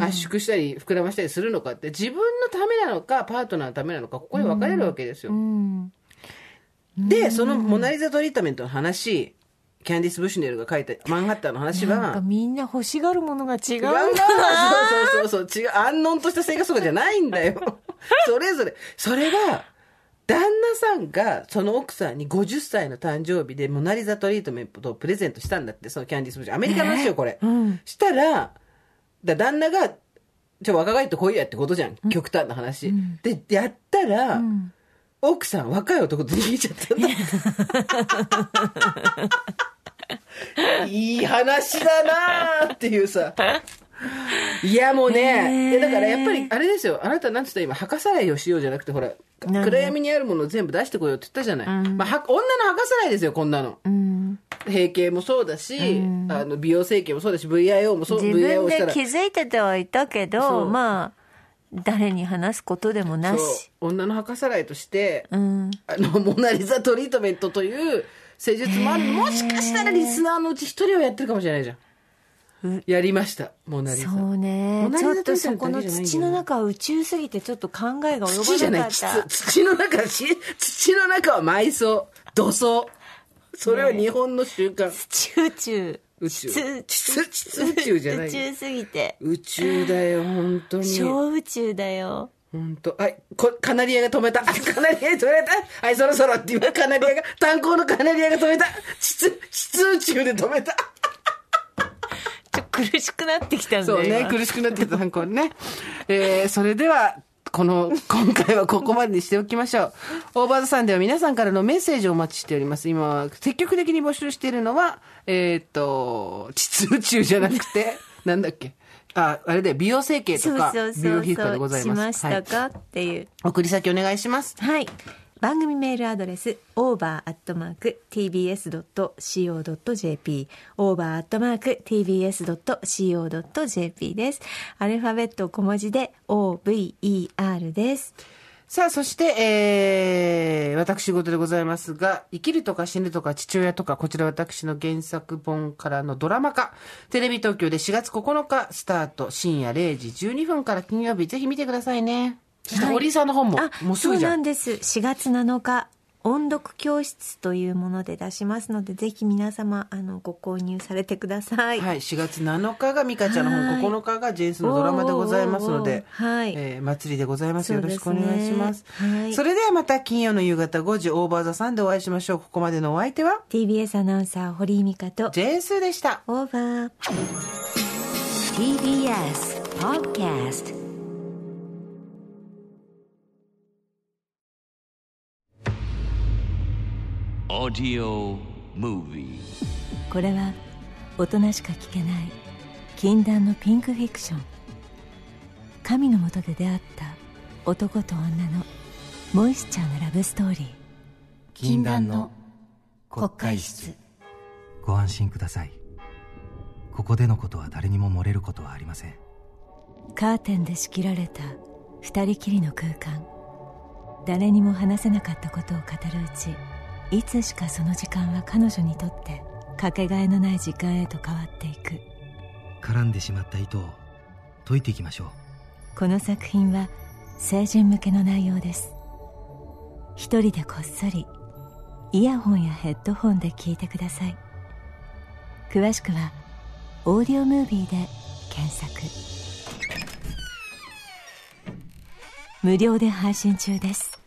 圧縮したり、膨らましたりするのかって、自分のためなのか、パートナーのためなのか、ここに分かれるわけですよ。うん。で、そのモナリザトリートメントの話、キャンディス・ブシュネルが書いたマンハッタンの話は、なんかみんな欲しがるものが違うん違うんだだそうそうそうそう。違う。安穏とした生活とかじゃないんだよ。それぞれ。それが旦那さんがその奥さんに50歳の誕生日でモナリザトリートメントをプレゼントしたんだってそのキャンディス・ブシュアメリカの話よこれ、うん。したらだ旦那がちょ若返ってこいやってことじゃん。極端な話、でやったら、ん。奥さん若い男と逃げちゃった。ん だいい話だなーっていうさ。いやもうね、いやだからやっぱりあれですよ。あなたなんつった今、墓さらいをしようじゃなくて、ほら、何暗闇にあるものを全部出してこようって言ったじゃない。まあ、は女の墓さらいですよ、こんなの。うん閉経もそうだし、あの美容整形もそうだし、VIO もそう、自分。で気づいててはいたけそどうまあ誰に話すことでもなし女の墓さらいとして、うんあの、モナリザトリートメントという施術もある。もしかしたらリスナーのうち一人はやってるかもしれないじゃん。やりました、モナリザ。そうねちょっとそこの土の中は宇宙すぎてちょっと考えが及土じゃない、ばなかった土。土の中、し土の中は埋葬、土葬。それは日本の習慣。土宇宙宇宙。宇宙じゃない。宇宙すぎて。宇宙だよ、本当に。小宇宙だよ。本当はい、こカナリアが止めた。あ カナリアが止めた。はい、そろそろって今、カナリアが、炭鉱のカナリアが止めた。地地宇宙で止めた。苦しくなってきたんだそうね、今苦しくなってきた炭鉱ね。えー、それでは、この、今回はここまでにしておきましょう。オーバーザさんでは皆さんからのメッセージをお待ちしております。今、積極的に募集しているのは、えーっと、地宇宙じゃなくて、なんだっけ？あ、あれで美容整形とか、美容皮膚科。でございま。しますしはい。たか、っていう。送り先お願いします。はい。番組メールアドレス over.tbs.co.jp over.tbs.co.jp です。アルファベット小文字で over です。さあ、そして、えー、私事でございますが、生きるとか死ぬとか父親とか、こちら私の原作本からのドラマ化、テレビ東京で4月9日スタート、深夜0時12分から金曜日、ぜひ見てくださいね。そして、はい堀井さんの本も、あ、もうすぐじゃん。そうなんです。4月7日、音読教室というもので出しますので、ぜひ皆様、あの、ご購入されてください。はい、4月7日がミカちゃんのはい本、9日がジェンスのドラマでございますので、はいえー祭りでございます。よろしくお願いします。はいそれではまた金曜の夕方5時、オーバーザさんでお会いしましょう。ここまでのお相手は、TBS アナウンサー、堀井美香と、ジェンスでした。オーバー。TBS Podcast Audio Movie. これは大人しか聞けない禁断のピンクフィクション。神のもとで出会った男と女のモイスチャーなラブストーリー。禁断の国会室。ご安心ください。ここでのことは誰にも漏れることはありません。カーテンで仕切られた二人きりの空間。誰にも話せなかったことを語るうちいつしかその時間は彼女にとってかけがえのない時間へと変わっていく。絡んでしまった糸を解いていきましょう。この作品は成人向けの内容です。一人でこっそりイヤホンやヘッドホンで聞いてください。詳しくは「オーディオムービー」で検索。無料で配信中です